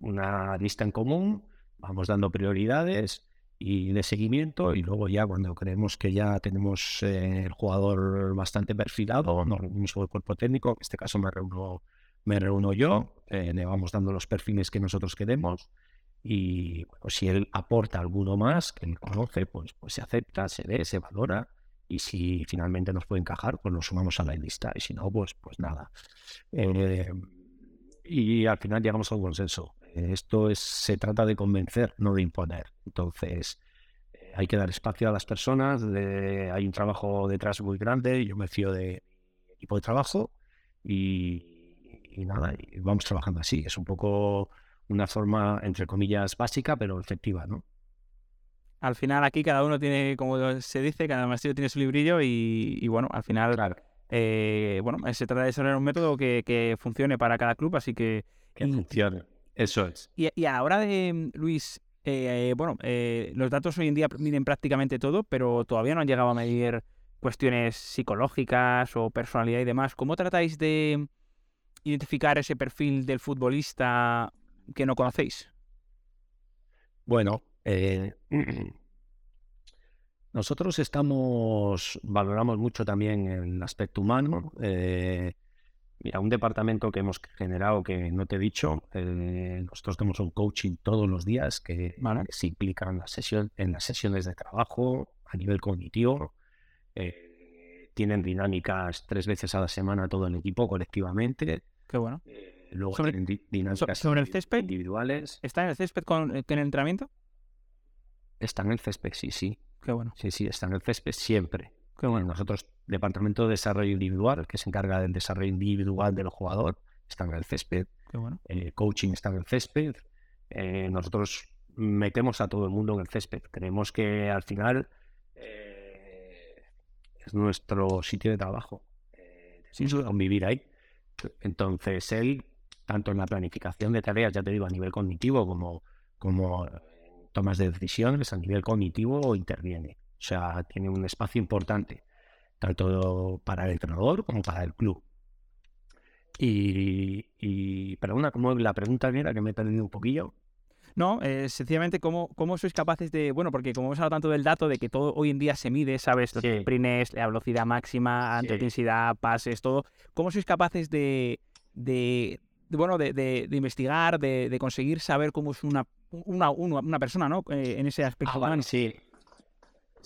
una lista en común, vamos dando prioridades y de seguimiento y luego ya cuando creemos que ya tenemos eh, el jugador bastante perfilado, nos reunimos con el cuerpo técnico, en este caso me reúno, me reúno yo, eh, le vamos dando los perfiles que nosotros queremos y bueno, si él aporta alguno más que él conoce, pues, pues se acepta, se ve, se valora y si finalmente nos puede encajar, pues lo sumamos a la lista y si no, pues, pues nada. Eh, y al final llegamos a un consenso. Esto es, se trata de convencer, no de imponer. Entonces, eh, hay que dar espacio a las personas, hay un trabajo detrás muy grande, yo me fío de mi equipo de trabajo y, nada, y vamos trabajando así. Es un poco una forma, entre comillas, básica, pero efectiva, ¿no?
Al final aquí cada uno tiene, como se dice, cada maestro tiene su librillo y, bueno, al final, eh, bueno, se trata de desarrollar un método que, funcione para cada club, así que...
Que funcione. Eso es.
Y, y ahora de mm, Luis, eh, bueno, eh, los datos hoy en día miden prácticamente todo, pero todavía no han llegado a medir cuestiones psicológicas o personalidad y demás. ¿Cómo tratáis de identificar ese perfil del futbolista que no conocéis?
Bueno, eh, <clears throat> nosotros estamos, valoramos mucho también el aspecto humano. Mira, un departamento que hemos generado que no te he dicho, eh, nosotros tenemos un coaching todos los días que, se implica en, la sesión, en las sesiones de trabajo a nivel cognitivo. Eh, tienen dinámicas tres veces a la semana todo el equipo colectivamente.
Qué bueno.
Eh, luego sobre, tienen dinámicas
sobre el césped
individuales.
¿Está en el césped con, con el entrenamiento?
Está en el césped, sí, sí.
Qué bueno.
Sí, sí, está en el césped siempre. Qué bueno. Nosotros Departamento de Desarrollo Individual, que se encarga del desarrollo individual del jugador, está en el césped.
El
coaching está en el césped. Eh, nosotros metemos a todo el mundo en el césped. Creemos que al final eh, es nuestro sitio de trabajo. Eh, vivir ahí. Entonces, él, tanto en la planificación de tareas, ya te digo, a nivel cognitivo, como, como tomas de decisiones, a nivel cognitivo, interviene. O sea, tiene un espacio importante tanto para el entrenador como para el club. Y, y una como la pregunta era que me he perdido un poquillo.
No, eh, sencillamente, ¿cómo, ¿cómo sois capaces de, bueno, porque como hemos hablado tanto del dato de que todo hoy en día se mide, ¿sabes? Los sprints, la velocidad máxima, sí. intensidad, pases, todo. ¿Cómo sois capaces de, de, bueno, de, de, investigar, de, conseguir saber cómo es una, una, una, persona, ¿no? Eh, en ese aspecto.
Ah, sí,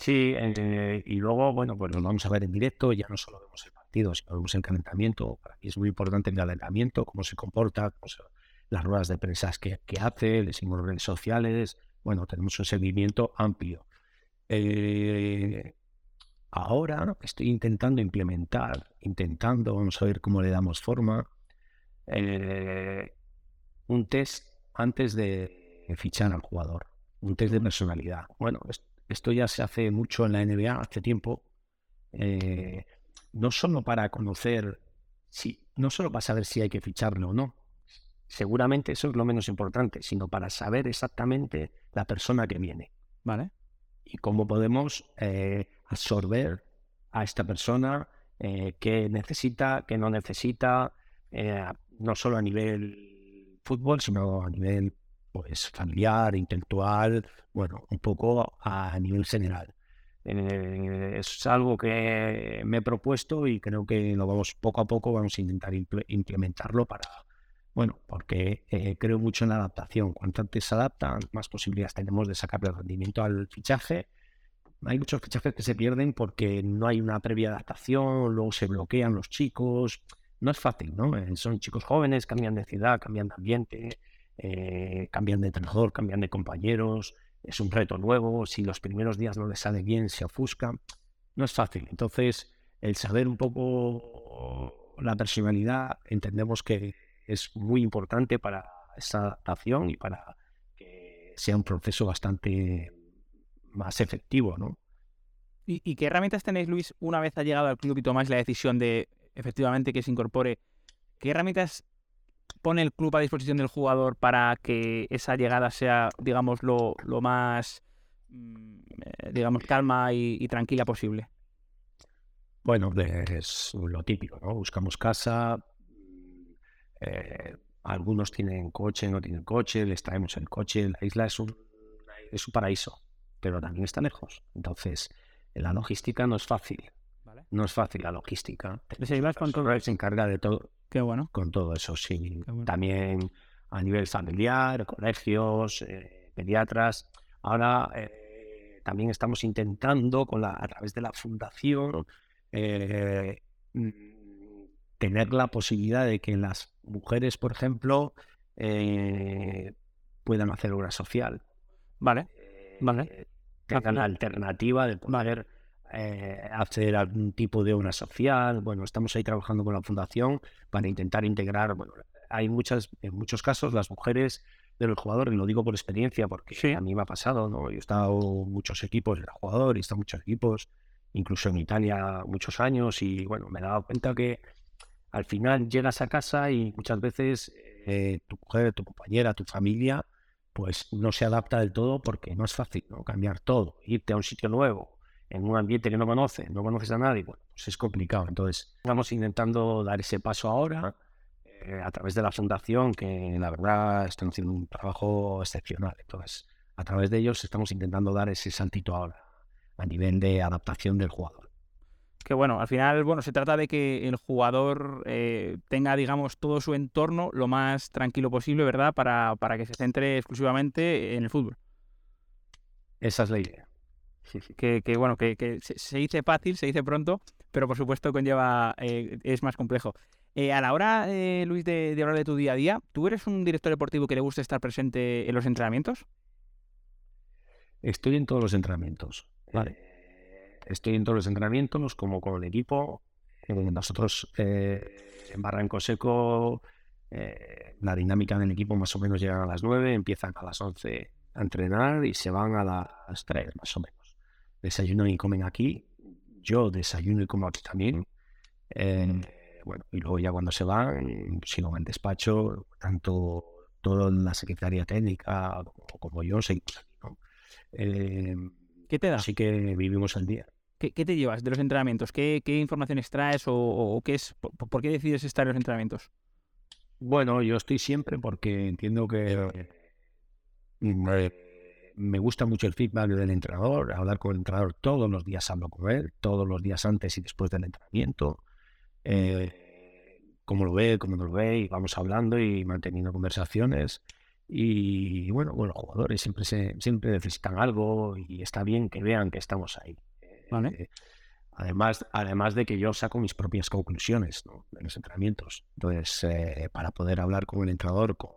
Sí, eh, y luego, bueno, pues nos vamos a ver en directo, ya no solo vemos el partido, sino vemos el calentamiento. Para mí es muy importante el calentamiento, cómo se comporta, las ruedas de prensa que, hace, le seguimos redes sociales. Bueno, tenemos un seguimiento amplio. Eh, ahora estoy intentando implementar, intentando, vamos a ver cómo le damos forma, eh, un test antes de fichar al jugador, un test de personalidad. Bueno, esto ya se hace mucho en la NBA hace tiempo, eh, no solo para conocer, si, no solo para saber si hay que ficharlo o no, seguramente eso es lo menos importante, sino para saber exactamente la persona que viene.
Vale.
Y cómo podemos eh, absorber a esta persona, eh, qué necesita, qué no necesita, eh, no solo a nivel fútbol, sino a nivel pues familiar, intelectual, bueno, un poco a nivel general. Eh, es algo que me he propuesto y creo que lo vamos poco a poco vamos a intentar implementarlo para, bueno, porque eh, creo mucho en la adaptación. Cuanto antes se adaptan, más posibilidades tenemos de sacarle rendimiento al fichaje. Hay muchos fichajes que se pierden porque no hay una previa adaptación, luego se bloquean los chicos. No es fácil, ¿no? Eh, son chicos jóvenes, cambian de ciudad, cambian de ambiente, cambian de entrenador, cambian de compañeros es un reto nuevo, si los primeros días no les sale bien, se ofusca, no es fácil. Entonces, el saber un poco la personalidad, entendemos que es muy importante para esa adaptación y para que sea un proceso bastante más efectivo, ¿no?
¿Y, ¿Y, qué herramientas tenéis, Luis, una vez ha llegado al club y tomáis la decisión de efectivamente que se incorpore? ¿Qué herramientas pone el club a disposición del jugador para que esa llegada sea, digamos, lo, más, mm, eh, digamos, calma y, tranquila posible?
Bueno, es lo típico, ¿no? Buscamos casa, mm, eh, algunos tienen coche, no tienen coche, les traemos el coche, la isla es un, es un paraíso, pero también está lejos. Entonces, la logística no es fácil. No es fácil la logística. Se encarga de todo
Qué bueno.
Con todo eso, sí. También a nivel familiar, colegios, eh, pediatras. Ahora eh, también estamos intentando, con la, a través de la fundación, eh, mm, tener la posibilidad de que las mujeres, por ejemplo, puedan hacer obra social.
Vale, vale.
Tengan la alternativa de poder eh, hacer algún tipo de obra social. Bueno, estamos ahí trabajando con la fundación para intentar integrar. Bueno, hay muchas, en muchos casos, las mujeres de los jugadores, y lo digo por experiencia, porque a mí me ha pasado, ¿no? Yo he estado en muchos equipos, era jugador y he estado en muchos equipos, incluso en Italia muchos años, y bueno, me he dado cuenta que al final llegas a casa y muchas veces eh, tu mujer, tu compañera, tu familia, pues no se adapta del todo porque no es fácil, ¿no? Cambiar todo, irte a un sitio nuevo, en un ambiente que no conoces, no conoces a nadie, bueno, pues es complicado. Entonces, estamos intentando dar ese paso ahora eh, a través de la fundación, que la verdad están haciendo un trabajo excepcional. Entonces, a través de ellos estamos intentando dar ese saltito ahora a nivel de adaptación del jugador.
Que bueno, al final, bueno, se trata de que el jugador eh, tenga, digamos, todo su entorno lo más tranquilo posible, ¿verdad? Para, para que se centre exclusivamente en el fútbol.
Esa es la idea
que, bueno, que, se, dice fácil, se dice pronto, pero por supuesto conlleva, eh, es más complejo. Eh, a la hora, eh, Luis, de, hablar de tu día a día, ¿tú eres un director deportivo que le gusta estar presente en los entrenamientos?
Estoy en todos los entrenamientos. Vale. estoy en todos los entrenamientos, como con el equipo. Nosotros en Barranco Seco, la dinámica del equipo más o menos llega a las 9, empiezan a las 11 a entrenar y se van a las 3 más o menos desayunan y comen aquí. Yo desayuno y como aquí también. Eh, bueno, y luego ya cuando se van, sigo en el despacho, tanto todo la secretaría técnica como, yo seguimos aquí.
Eh, ¿Qué te da?
Así que vivimos el día.
¿Qué, te llevas de los entrenamientos? ¿Qué, qué informaciones traes o, qué es, por, qué decides estar en los entrenamientos?
Bueno, yo estoy siempre porque entiendo que me gusta mucho el feedback del entrenador, hablar con el entrenador todos los días hablo con él, todos los días antes y después del entrenamiento. Eh, cómo lo ve, cómo no lo ve, y vamos hablando y manteniendo conversaciones. Y bueno, bueno, los jugadores siempre, siempre necesitan algo y está bien que vean que estamos ahí. Eh, además, además de que yo saco mis propias conclusiones de los entrenamientos. Entonces, eh, para poder hablar con el entrenador con,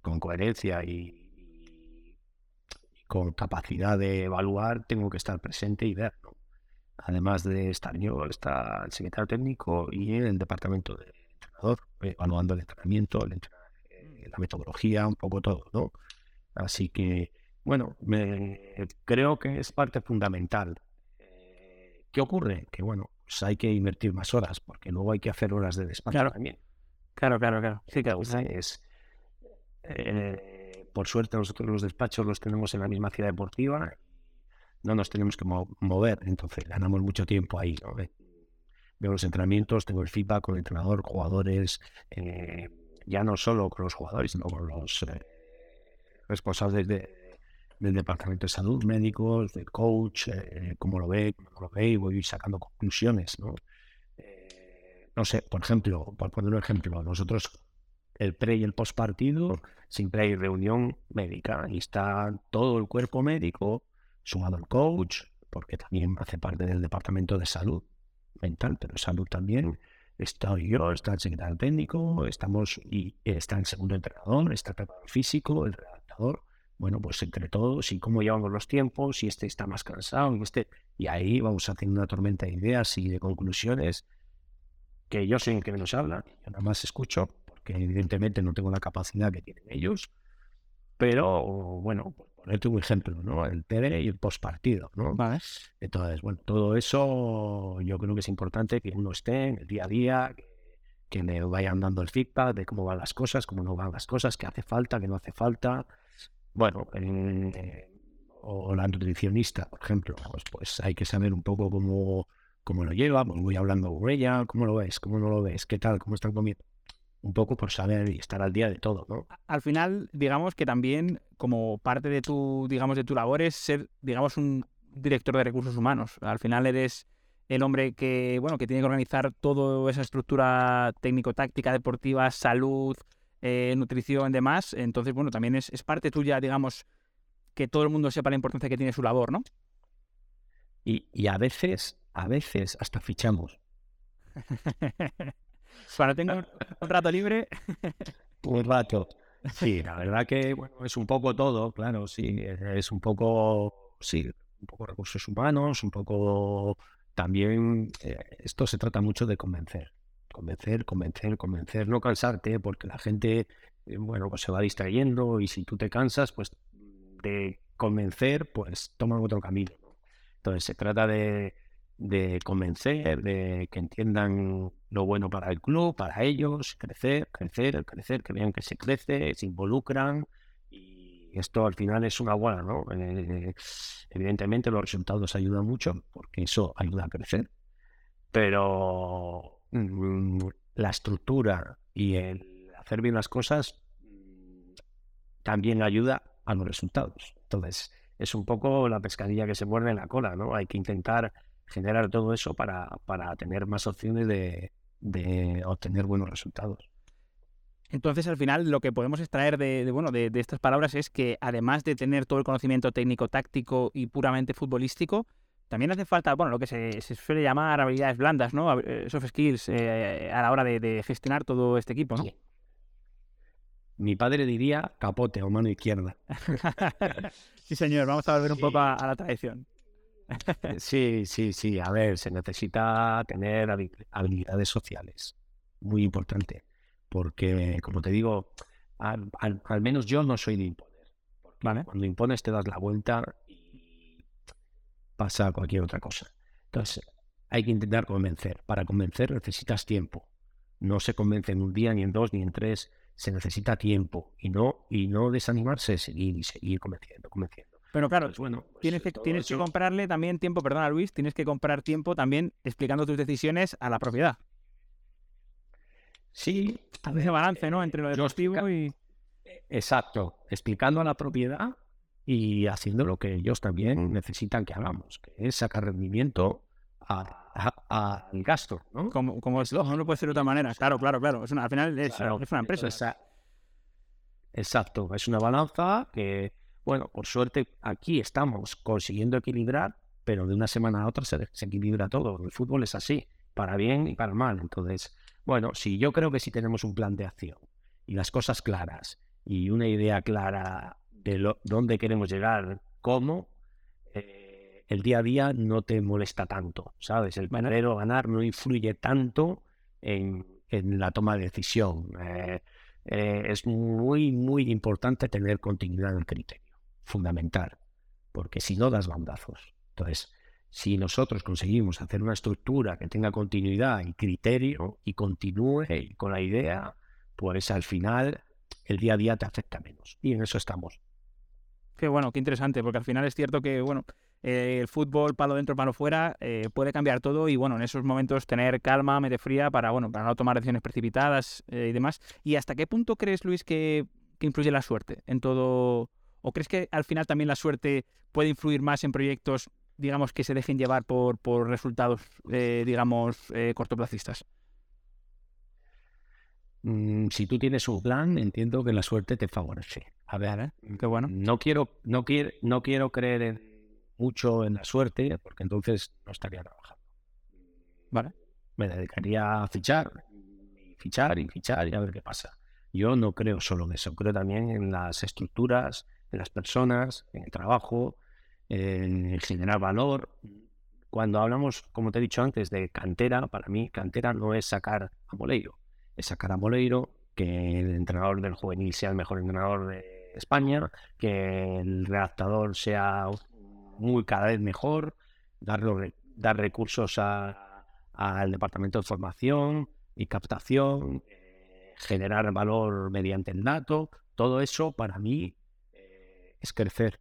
con coherencia y, con capacidad de evaluar, tengo que estar presente y ver. Además de estar yo, está el secretario técnico y el departamento de entrenador, evaluando el entrenamiento, el, la metodología, un poco todo, ¿no? Así que, bueno, me, creo que es parte fundamental. Eh, ¿Qué ocurre? Que, bueno, pues hay que invertir más horas, porque luego hay que hacer horas de despacho también.
Claro, claro, claro. Sí, claro.
Es, por suerte nosotros los despachos los tenemos en la misma ciudad deportiva, no nos tenemos que mover, entonces ganamos mucho tiempo ahí. ¿no? Veo los entrenamientos, tengo el feedback con el entrenador, jugadores, eh, ya no solo con los jugadores, sino con los eh, responsables del departamento de salud, médicos, del coach, eh, cómo lo ve, cómo lo ve, y voy sacando conclusiones. ¿no? no sé, por ejemplo, por poner un ejemplo, nosotros el pre y el post partido, siempre hay reunión médica y está todo el cuerpo médico, sumado el coach, porque también hace parte del departamento de salud mental, pero salud también. Estoy yo, está el secretario técnico, estamos y está el segundo entrenador, está el preparador físico, el redactador. Bueno, pues entre todos y cómo llevamos los tiempos, si este está más cansado, y este. Y ahí vamos haciendo una tormenta de ideas y de conclusiones que yo soy el que menos habla, yo nada más escucho que evidentemente no tengo la capacidad que tienen ellos, pero bueno, por ponerte un ejemplo, ¿no? El pre y el postpartido, ¿no?
Vale.
Entonces, bueno, todo eso yo creo que es importante que uno esté en el día a día, que, me vayan dando el feedback de cómo van las cosas, cómo no van las cosas, qué hace falta, qué no hace falta. Bueno, eh, o la nutricionista, por ejemplo, pues, pues, hay que saber un poco cómo, cómo lo lleva, pues voy hablando con ella, cómo lo ves, cómo no lo ves, qué tal, cómo están comiendo un poco por saber y estar al día de todo, ¿no?
Al final, digamos que también como parte de tu, digamos, de tu labor es ser, digamos, un director de recursos humanos. Al final eres el hombre que, bueno, que tiene que organizar toda esa estructura técnico-táctica, deportiva, salud, eh, nutrición y demás. Entonces, bueno, también es, es parte tuya, digamos, que todo el mundo sepa la importancia que tiene su labor, ¿no?
Y, y a veces, a veces hasta fichamos. <laughs>
Cuando tengo un rato libre. <laughs>
un rato. Sí, la verdad que bueno, es un poco todo, claro, sí, es un poco, sí, un poco recursos humanos, un poco también, eh, esto se trata mucho de convencer, convencer, convencer, convencer, no cansarte, porque la gente, eh, bueno, pues se va distrayendo y si tú te cansas, pues de convencer, pues toman otro camino. Entonces se trata de, de convencer, de que entiendan lo bueno para el club, para ellos, crecer, crecer, crecer, que vean que se crece, se involucran y esto al final es una buena, ¿no? Eh, evidentemente los resultados ayudan mucho porque eso ayuda a crecer, pero mm, la estructura y el hacer bien las cosas mm, también ayuda a los resultados. Entonces, es un poco la pescadilla que se muerde en la cola, ¿no? Hay que intentar generar todo eso para, para tener más opciones de, de, obtener buenos resultados.
Entonces, al final, lo que podemos extraer de, bueno, de, estas palabras es que además de tener todo el conocimiento técnico, táctico y puramente futbolístico, también hace falta, bueno, lo que se, suele llamar habilidades blandas, ¿no? Eh, soft skills eh, a la hora de, gestionar todo este equipo, ¿no?
Mi padre diría capote o mano izquierda. <laughs>
sí, señor, vamos a volver un poco <laughs> a la tradición.
Sí, sí, sí. A ver, se necesita tener habilidades sociales. Muy importante. Porque, como te digo, al, menos yo no soy de imponer.
Vale.
Cuando impones te das la vuelta y pasa cualquier otra cosa. Entonces, hay que intentar convencer. Para convencer necesitas tiempo. No se convence en un día, ni en dos, ni en tres. Se necesita tiempo. Y no, y no desanimarse, seguir y seguir convenciendo, convenciendo.
Pero claro, pues bueno, pues tienes, que, tienes que comprarle también tiempo, perdona Luis, tienes que comprar tiempo también explicando tus decisiones a la propiedad.
Sí. <laughs>
A ese balance, ¿no? Entre lo deportivo y...
Exacto. Explicando a la propiedad y haciendo lo que ellos también necesitan que hagamos, que es sacar rendimiento al gasto, ¿no?
Como, como es lógico, no puede ser de otra manera. Claro, claro, claro. Es una, al final es, es una empresa.
Exacto. Es una balanza que bueno, por suerte aquí estamos consiguiendo equilibrar, pero de una semana a otra se, equilibra todo. El fútbol es así, para bien y para mal. Entonces, bueno, si yo creo que si tenemos un plan de acción y las cosas claras y una idea clara de dónde queremos llegar, cómo, eh, el día a día no te molesta tanto, ¿sabes? El verdadero ganar no influye tanto en, la toma de decisión. Eh, eh, es muy, muy importante tener continuidad en el criterio, fundamental, porque si no das bandazos. Entonces, si nosotros conseguimos hacer una estructura que tenga continuidad y criterio y continúe con la idea, pues al final el día a día te afecta menos. Y en eso estamos.
Qué bueno, qué interesante, porque al final es cierto que, bueno, eh, el fútbol, palo dentro, palo fuera, eh, puede cambiar todo y, bueno, en esos momentos tener calma, mente fría para, bueno, para no tomar decisiones precipitadas eh, y demás. ¿Y hasta qué punto crees, Luis, que, que influye la suerte en todo? ¿O crees que al final también la suerte puede influir más en proyectos, digamos, que se dejen llevar por, por resultados, digamos, cortoplacistas?
Mm, si tú tienes un plan, entiendo que la suerte te favorece.
A ver, ¿eh? qué bueno.
No quiero, no quiero, no quiero creer mucho en la suerte, porque entonces no estaría trabajando.
Vale.
Me dedicaría a fichar, y fichar y fichar y a ver qué pasa. Yo no creo solo en eso, creo también en las estructuras, en las personas, en el trabajo, en generar valor. Cuando hablamos, como te he dicho antes, de cantera, para mí cantera no es sacar a Moleiro es sacar a Moleiro, que el entrenador del juvenil sea el mejor entrenador de España, que el redactador sea muy cada vez mejor, darle, dar recursos al departamento de formación y captación, eh, generar valor mediante el dato, todo eso para mí es crecer.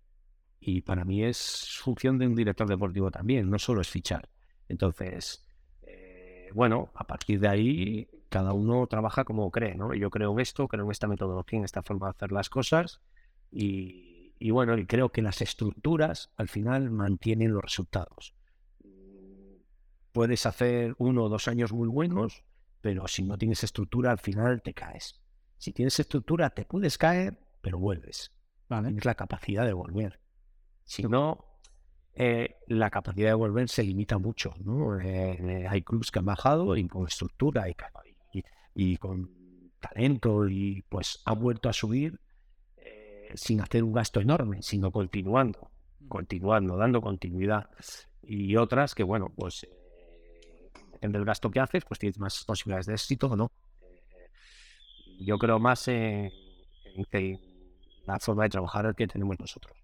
Y para mí es función de un director deportivo también, no solo es fichar. Entonces, eh, bueno, a partir de ahí cada uno trabaja como cree, ¿no? Yo creo en esto, creo en esta metodología, en esta forma de hacer las cosas y, bueno, y creo que las estructuras al final mantienen los resultados. Puedes hacer uno o dos años muy buenos, pero si no tienes estructura al final te caes. Si tienes estructura te puedes caer, pero vuelves. Vale. Tienes la capacidad de volver. Si no, eh, la capacidad de volver se limita mucho. ¿no? Eh, hay clubes que han bajado y con estructura y, y con talento y pues ha vuelto a subir eh, sin hacer un gasto enorme, sino continuando, continuando, dando continuidad. Y otras que, bueno, pues depende del gasto que haces, pues tienes más posibilidades de éxito o no. Yo creo más en, que la forma de trabajar que tenemos nosotros.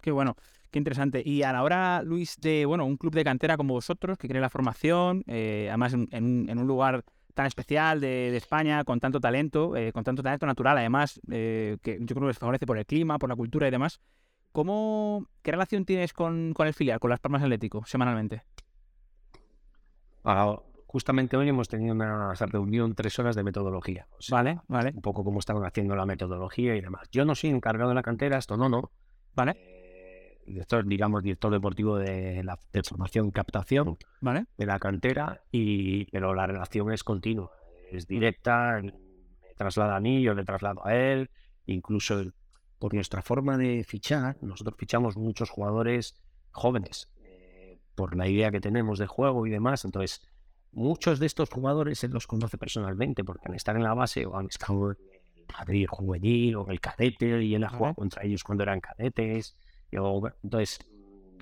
Qué bueno, qué interesante. Y a la hora, Luis, de bueno, un club de cantera como vosotros, que cree la formación, además en, un lugar tan especial de, España, con tanto talento, eh, con tanto talento natural, además, eh, que yo creo que les favorece por el clima, por la cultura y demás. ¿Cómo, ¿Qué relación tienes con, el filial, con Las Palmas Atlético, semanalmente?
Ah, justamente hoy hemos tenido una reunión tres horas de metodología.
vale, vale.
Un poco cómo amos haciendo la metodología y demás. Yo no soy encargado de la cantera, esto no, no.
Vale.
Eh, director, digamos, director deportivo de la de formación captación
¿Vale?
de la cantera, y, pero la relación es continua, es directa, me traslada a mí, yo le traslado a él, incluso por nuestra forma de fichar, nosotros fichamos muchos jugadores jóvenes, eh, por la idea que tenemos de juego y demás, entonces muchos de estos jugadores él los conoce personalmente, porque al estar en la base o han estado en el Madrid juvenil o en el cadete y él ha jugado contra ellos cuando eran cadetes, entonces,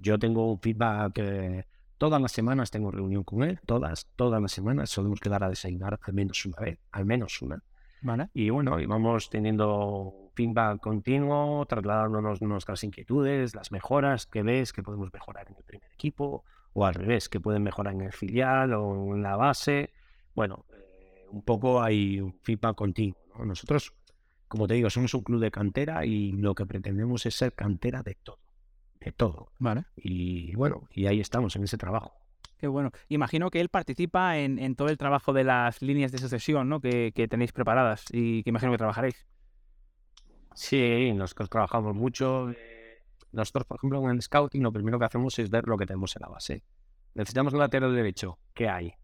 yo tengo un feedback que todas las semanas tengo reunión con él, todas, todas las semanas solemos quedar a desayunar al menos una vez, al menos una.
Vale.
Y bueno, y vamos teniendo feedback continuo, trasladándonos nuestras inquietudes, las mejoras que ves que podemos mejorar en el primer equipo, o al revés, que pueden mejorar en el filial o en la base. Bueno, eh, un poco hay un feedback continuo. Nosotros como te digo, somos un club de cantera y lo que pretendemos es ser cantera de todo. De todo.
Vale.
Y bueno, y ahí estamos en ese trabajo.
Qué bueno. Imagino que él participa en, todo el trabajo de las líneas de sucesión ¿no? que, tenéis preparadas y que imagino que trabajaréis.
Sí, nosotros trabajamos mucho. Nosotros, por ejemplo, en el scouting, lo primero que hacemos es ver lo que tenemos en la base. Necesitamos un lateral derecho. ¿Qué hay?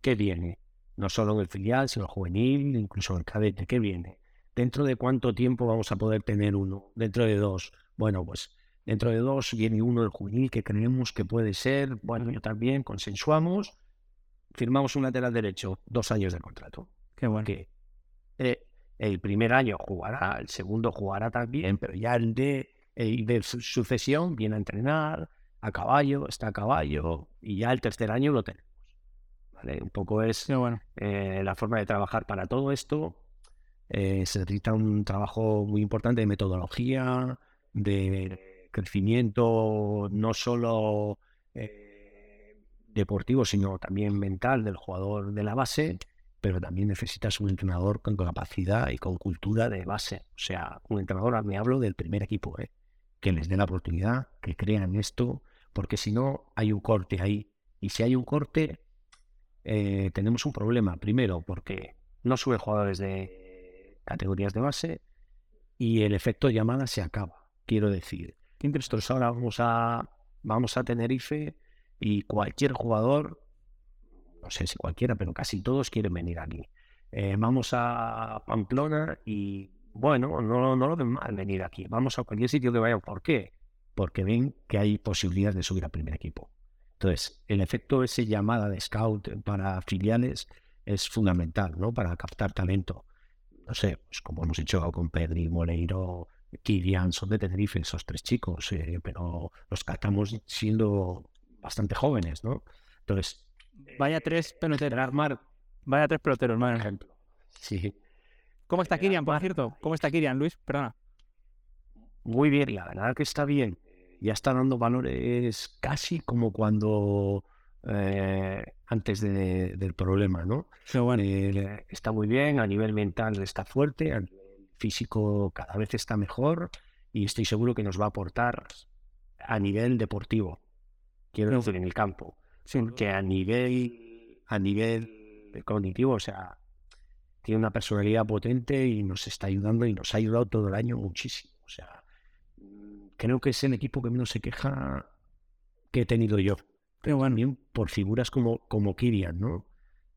¿Qué viene? No solo en el filial, sino en el juvenil, incluso en el cadete. ¿Qué viene? ¿Dentro de cuánto tiempo vamos a poder tener uno? Dentro de dos. Bueno, pues dentro de dos viene uno del juvenil que creemos que puede ser. Bueno, yo también consensuamos. Firmamos un lateral derecho, dos años de contrato.
Qué bueno.
Que, eh, el primer año jugará, el segundo jugará también, pero ya el de, de sucesión viene a entrenar a caballo, está a caballo, y ya el tercer año lo tenemos. ¿Vale? Un poco es
bueno.
eh, la forma de trabajar para todo esto eh, se necesita un trabajo muy importante de metodología, de crecimiento no solo eh, deportivo, sino también mental del jugador de la base, pero también necesitas un entrenador con capacidad y con cultura de base. O sea, un entrenador, me hablo del primer equipo, ¿eh? Que les dé la oportunidad, que crean esto, porque si no hay un corte ahí. Y si hay un corte, eh, tenemos un problema. Primero, porque no suben jugadores de categorías de base y el efecto llamada se acaba. Quiero decir, nosotros ahora vamos a, vamos a Tenerife y cualquier jugador, no sé si cualquiera, pero casi todos quieren venir aquí. Eh, vamos a Pamplona y bueno, no, no lo ven mal venir aquí. Vamos a cualquier sitio que vayan. ¿Por qué? Porque ven que hay posibilidades de subir al primer equipo. Entonces, el efecto ese llamada de scout para filiales es fundamental, ¿no? Para captar talento. No sé, pues como hemos hecho con Pedri, Moleiro, Kirian, son de Tenerife esos tres chicos, eh, pero los captamos siendo bastante jóvenes, ¿no? Entonces...
Vaya tres peloteros. Vaya tres peloteros, por ejemplo.
Sí.
¿Cómo está Kirian, por cierto? ¿Cómo está Kirian, Luis? Perdona.
Muy bien, la verdad que está bien. Ya está dando valores casi como cuando eh, antes del problema, ¿no? Eh, está muy bien, a nivel mental está fuerte, a nivel físico cada vez está mejor y estoy seguro que nos va a aportar a nivel deportivo, quiero decir, en el campo. Que a nivel, a nivel cognitivo, o sea, tiene una personalidad potente y nos está ayudando y nos ha ayudado todo el año muchísimo. O sea, mm, creo que es el equipo que menos se queja que he tenido yo. Pero bueno. También por figuras como, como Kirian, ¿no?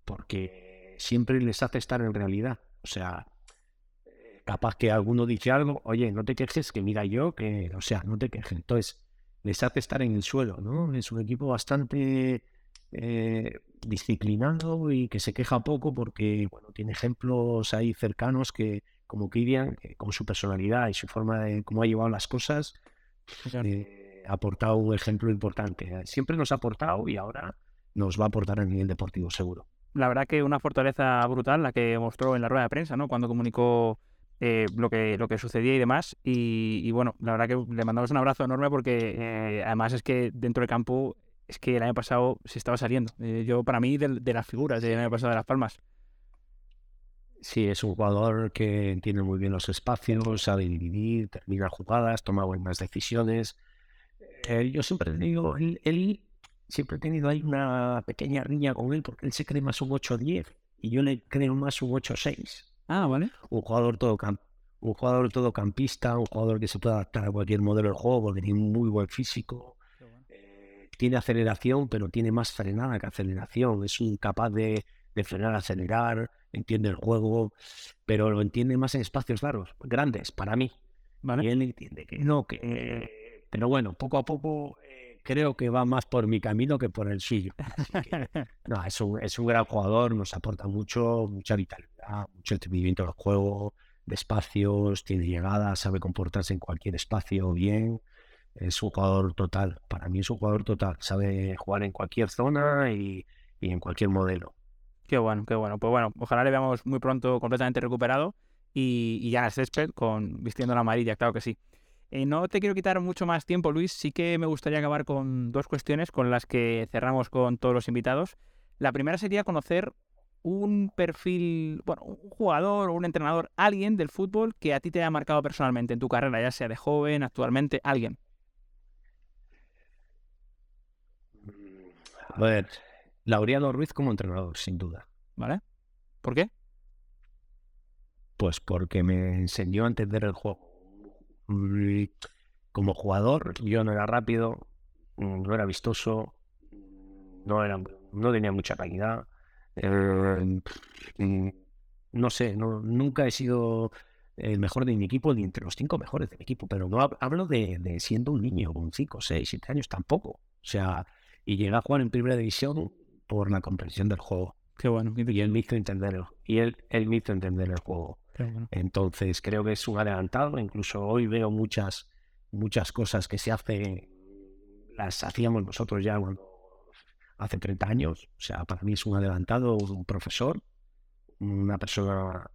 Porque siempre les hace estar en realidad. O sea, capaz que alguno dice algo, oye, no te quejes, que mira yo, que, o sea, no te quejes. Entonces, les hace estar en el suelo, ¿no? Es un equipo bastante eh, disciplinado y que se queja poco porque bueno, tiene ejemplos ahí cercanos que, como Kirian, con su personalidad y su forma de cómo ha llevado las cosas, eh, ha aportado un ejemplo importante. Siempre nos ha aportado y ahora nos va a aportar a nivel deportivo, seguro.
La verdad que una fortaleza brutal la que mostró en la rueda de prensa, ¿no? Cuando comunicó eh, lo, que, lo que sucedía y demás. Y, bueno, la verdad que le mandamos un abrazo enorme porque además es que dentro del campo es que el año pasado se estaba saliendo. Eh, yo, para mí, de, las figuras del año pasado de Las Palmas.
Sí, es un jugador que entiende muy bien los espacios, sabe dividir, termina jugadas, toma buenas decisiones. Eh, yo siempre he tenido, él, siempre he tenido ahí una pequeña riña con él porque él se cree más un 8-10 y yo le creo más un 8-6.
Ah, vale.
Un jugador todo un jugador todocampista, un jugador que se puede adaptar a cualquier modelo de juego porque tiene muy buen físico, tiene aceleración, pero tiene más frenada que aceleración. Es incapaz de, frenar, acelerar, entiende el juego, pero lo entiende más en espacios largos, grandes, para mí. ¿Vale? Y él entiende que no, que... Pero bueno, poco a poco eh, creo que va más por mi camino que por el suyo. <laughs> no, es un, es un gran jugador, nos aporta mucho, mucha vitalidad, mucho entendimiento del juego, de espacios, tiene llegada, sabe comportarse en cualquier espacio bien es un jugador total. Para mí es un jugador total. Sabe jugar en cualquier zona y, en cualquier modelo.
Qué bueno, qué bueno. Pues bueno, ojalá le veamos muy pronto completamente recuperado y, ya en el césped con vistiendo la amarilla, claro que sí. Eh, no te quiero quitar mucho más tiempo, Luis. Sí que me gustaría acabar con dos cuestiones con las que cerramos con todos los invitados. La primera sería conocer un perfil, bueno, un jugador o un entrenador, alguien del fútbol que a ti te haya marcado personalmente en tu carrera, ya sea de joven, actualmente, alguien.
A ver, Laureano Ruiz como entrenador, sin duda.
¿Vale? ¿Por qué?
Pues porque me enseñó a entender el juego. Como jugador, yo no era rápido, no era vistoso, no, era, no tenía mucha calidad. Eh, no sé, no, nunca he sido el mejor de mi equipo ni entre los cinco mejores de mi equipo, pero no hablo de, de siendo un niño con cinco, seis, siete años tampoco. O sea, y llegué a jugar en primera división por la comprensión del juego.
Qué bueno.
Y él me hizo entenderlo. Y él, él me hizo entender el juego. Entonces creo que es un adelantado. Incluso hoy veo muchas, muchas cosas que se hacen, las hacíamos nosotros ya hace 30 años. O sea, para mí es un adelantado, un profesor, una persona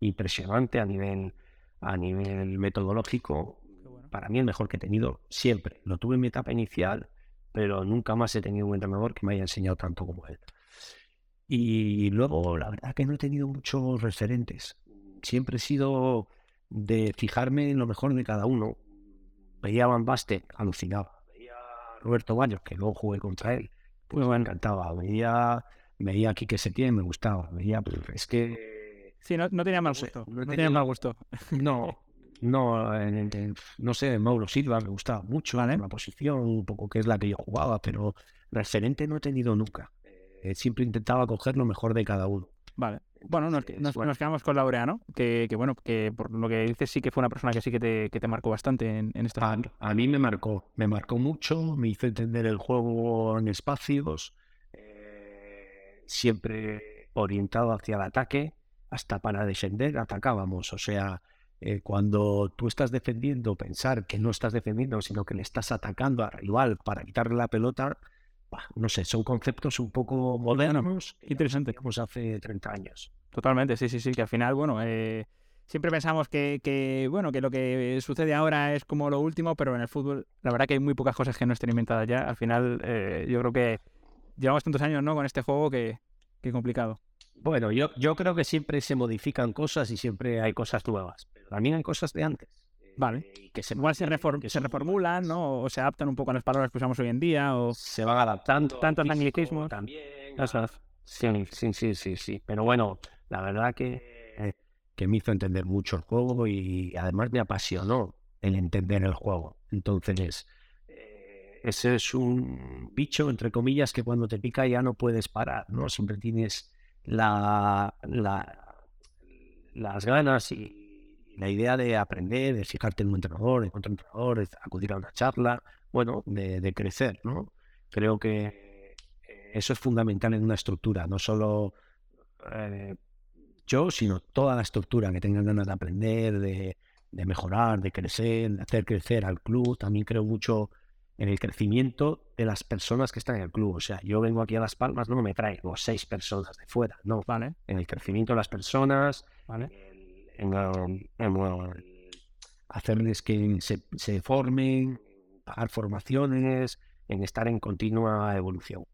impresionante a nivel, a nivel metodológico. Para mí el mejor que he tenido siempre. Lo tuve en mi etapa inicial, pero nunca más he tenido un entrenador que me haya enseñado tanto como él. Y luego, la verdad que no he tenido muchos referentes. Siempre he sido de fijarme en lo mejor de cada uno. Veía a Van Basten, alucinaba. Veía a Roberto Baños, que luego jugué contra él, pues me encantaba. Veía, veía a Quique Setién, me gustaba. Veía, pues, es que...
Sí, no, no tenía mal gusto. No, tenía mal gusto.
No, no, no sé, Mauro Silva me gustaba mucho, ¿Vale? la posición, un poco que es la que yo jugaba, pero referente no he tenido nunca. Eh, siempre intentaba coger lo mejor de cada uno.
Vale. Bueno, nos, quedamos con Laureano, que, que bueno, que por lo que dices sí que fue una persona que sí que te, que te marcó bastante en, en esta...
A, a, mí me marcó, me marcó mucho, me hizo entender el juego en espacios, eh, siempre orientado hacia el ataque, hasta para defender atacábamos, o sea, eh, cuando tú estás defendiendo, pensar que no estás defendiendo, sino que le estás atacando al rival para quitarle la pelota, no sé, son conceptos un poco modernos.
Interesante.
Como hace 30 años.
Totalmente, sí, sí, sí, que al final, bueno, eh, siempre pensamos que, que, bueno, que lo que sucede ahora es como lo último, pero en el fútbol, la verdad que hay muy pocas cosas que no estén inventadas ya. Al final, eh, yo creo que llevamos tantos años, ¿no? Con este juego que, que complicado.
Bueno, yo, yo creo que siempre se modifican cosas y siempre hay cosas nuevas, también hay cosas de antes.
Vale. Eh, que se, Igual se, se reformulan, ¿no? O se adaptan un poco a las palabras que usamos hoy en día. O...
Se van adaptando.
Tantos anglicismos.
También. Sí, sí, sí, sí, sí. Pero bueno, la verdad que, que me hizo entender mucho el juego y además me apasionó el entender el juego. Entonces, eh, ese es un bicho, entre comillas, que cuando te pica ya no puedes parar, ¿no? Siempre tienes la, la las ganas y la idea de aprender, de fijarte en un entrenador, en otro entrenador, de acudir a una charla, bueno, de, crecer, ¿no? Creo que eh, eso es fundamental en una estructura, no solo eh, yo, sino toda la estructura que tengan ganas de aprender, de, mejorar, de crecer, de hacer crecer al club. También creo mucho en el crecimiento de las personas que están en el club. O sea, yo vengo aquí a Las Palmas, no me traigo seis personas de fuera, no.
Vale.
En el crecimiento de las personas,
vale
en, hacerles que se, se formen, pagar formaciones, en estar en continua evolución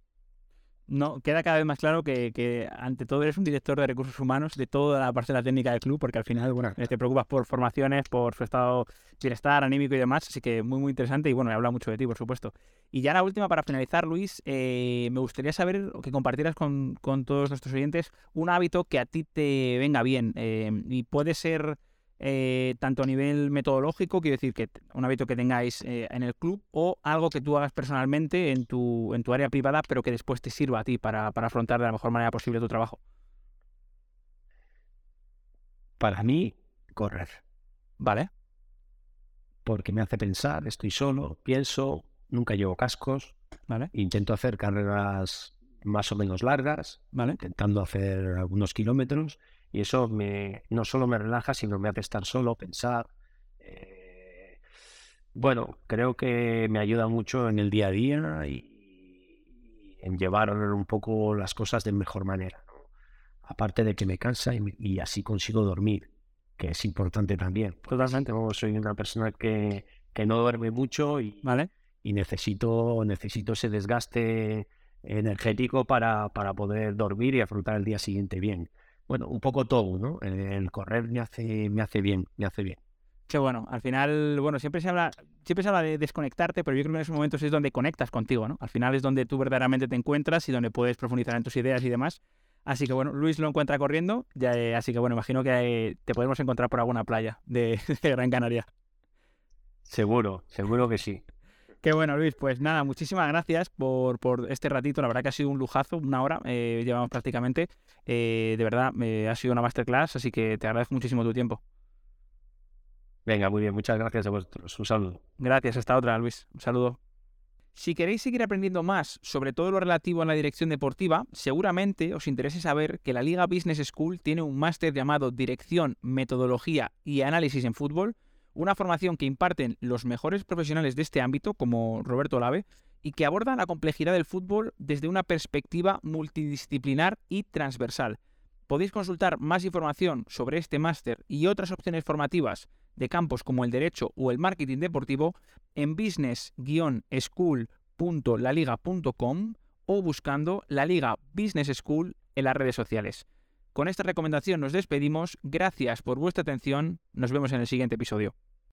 no, queda cada vez más claro que, ante todo eres un director de recursos humanos de toda la parte de la técnica del club, porque al final, bueno, te preocupas por formaciones, por su estado de bienestar anímico y demás, así que muy, muy interesante y bueno, he hablado mucho de ti, por supuesto. Y ya la última, para finalizar, Luis, eh, me gustaría saber que compartieras con, todos nuestros oyentes un hábito que a ti te venga bien eh, y puede ser eh, tanto a nivel metodológico, quiero decir que un hábito que tengáis eh, en el club o algo que tú hagas personalmente en tu, en tu área privada, pero que después te sirva a ti para, para afrontar de la mejor manera posible tu trabajo.
Para mí, correr.
Vale.
Porque me hace pensar, estoy solo, pienso, nunca llevo cascos.
Vale.
Intento hacer carreras más o menos largas,
¿Vale?
intentando hacer algunos kilómetros y eso me, no solo me relaja, sino me hace estar solo, pensar. Eh, bueno, creo que me ayuda mucho en el día a día y, en llevar un poco las cosas de mejor manera. Aparte de que me cansa y, así consigo dormir, que es importante también.
Totalmente.
soy una persona que, que no duerme mucho y,
¿Vale?
y necesito, necesito ese desgaste energético para, para poder dormir y afrontar el día siguiente bien bueno, un poco todo, ¿no? El correr me hace, me hace bien, me hace bien.
Qué bueno, al final, bueno, siempre se habla, siempre se habla de desconectarte, pero yo creo que en esos momentos es donde conectas contigo, ¿no? Al final es donde tú verdaderamente te encuentras y donde puedes profundizar en tus ideas y demás. Así que bueno, Luis lo encuentra corriendo, ya, eh, así que bueno, imagino que eh, te podemos encontrar por alguna playa de <laughs> Gran Canaria.
Seguro, seguro que sí.
Qué bueno, Luis. Pues nada, muchísimas gracias por, por, este ratito. La verdad que ha sido un lujazo, una hora eh, llevamos prácticamente. Eh, de verdad, me ha sido una masterclass, así que te agradezco muchísimo tu tiempo.
Venga, muy bien. Muchas gracias a vosotros. Un saludo.
Gracias. Hasta otra, Luis. Un saludo. Si queréis seguir aprendiendo más sobre todo lo relativo a la dirección deportiva, seguramente os interese saber que la Liga Business School tiene un máster llamado Dirección, Metodología y Análisis en Fútbol una formación que imparten los mejores profesionales de este ámbito, como Roberto Lave, y que aborda la complejidad del fútbol desde una perspectiva multidisciplinar y transversal. Podéis consultar más información sobre este máster y otras opciones formativas de campos como el derecho o el marketing deportivo en business-school.laliga.com o buscando la Liga Business School en las redes sociales. Con esta recomendación nos despedimos, gracias por vuestra atención, nos vemos en el siguiente episodio.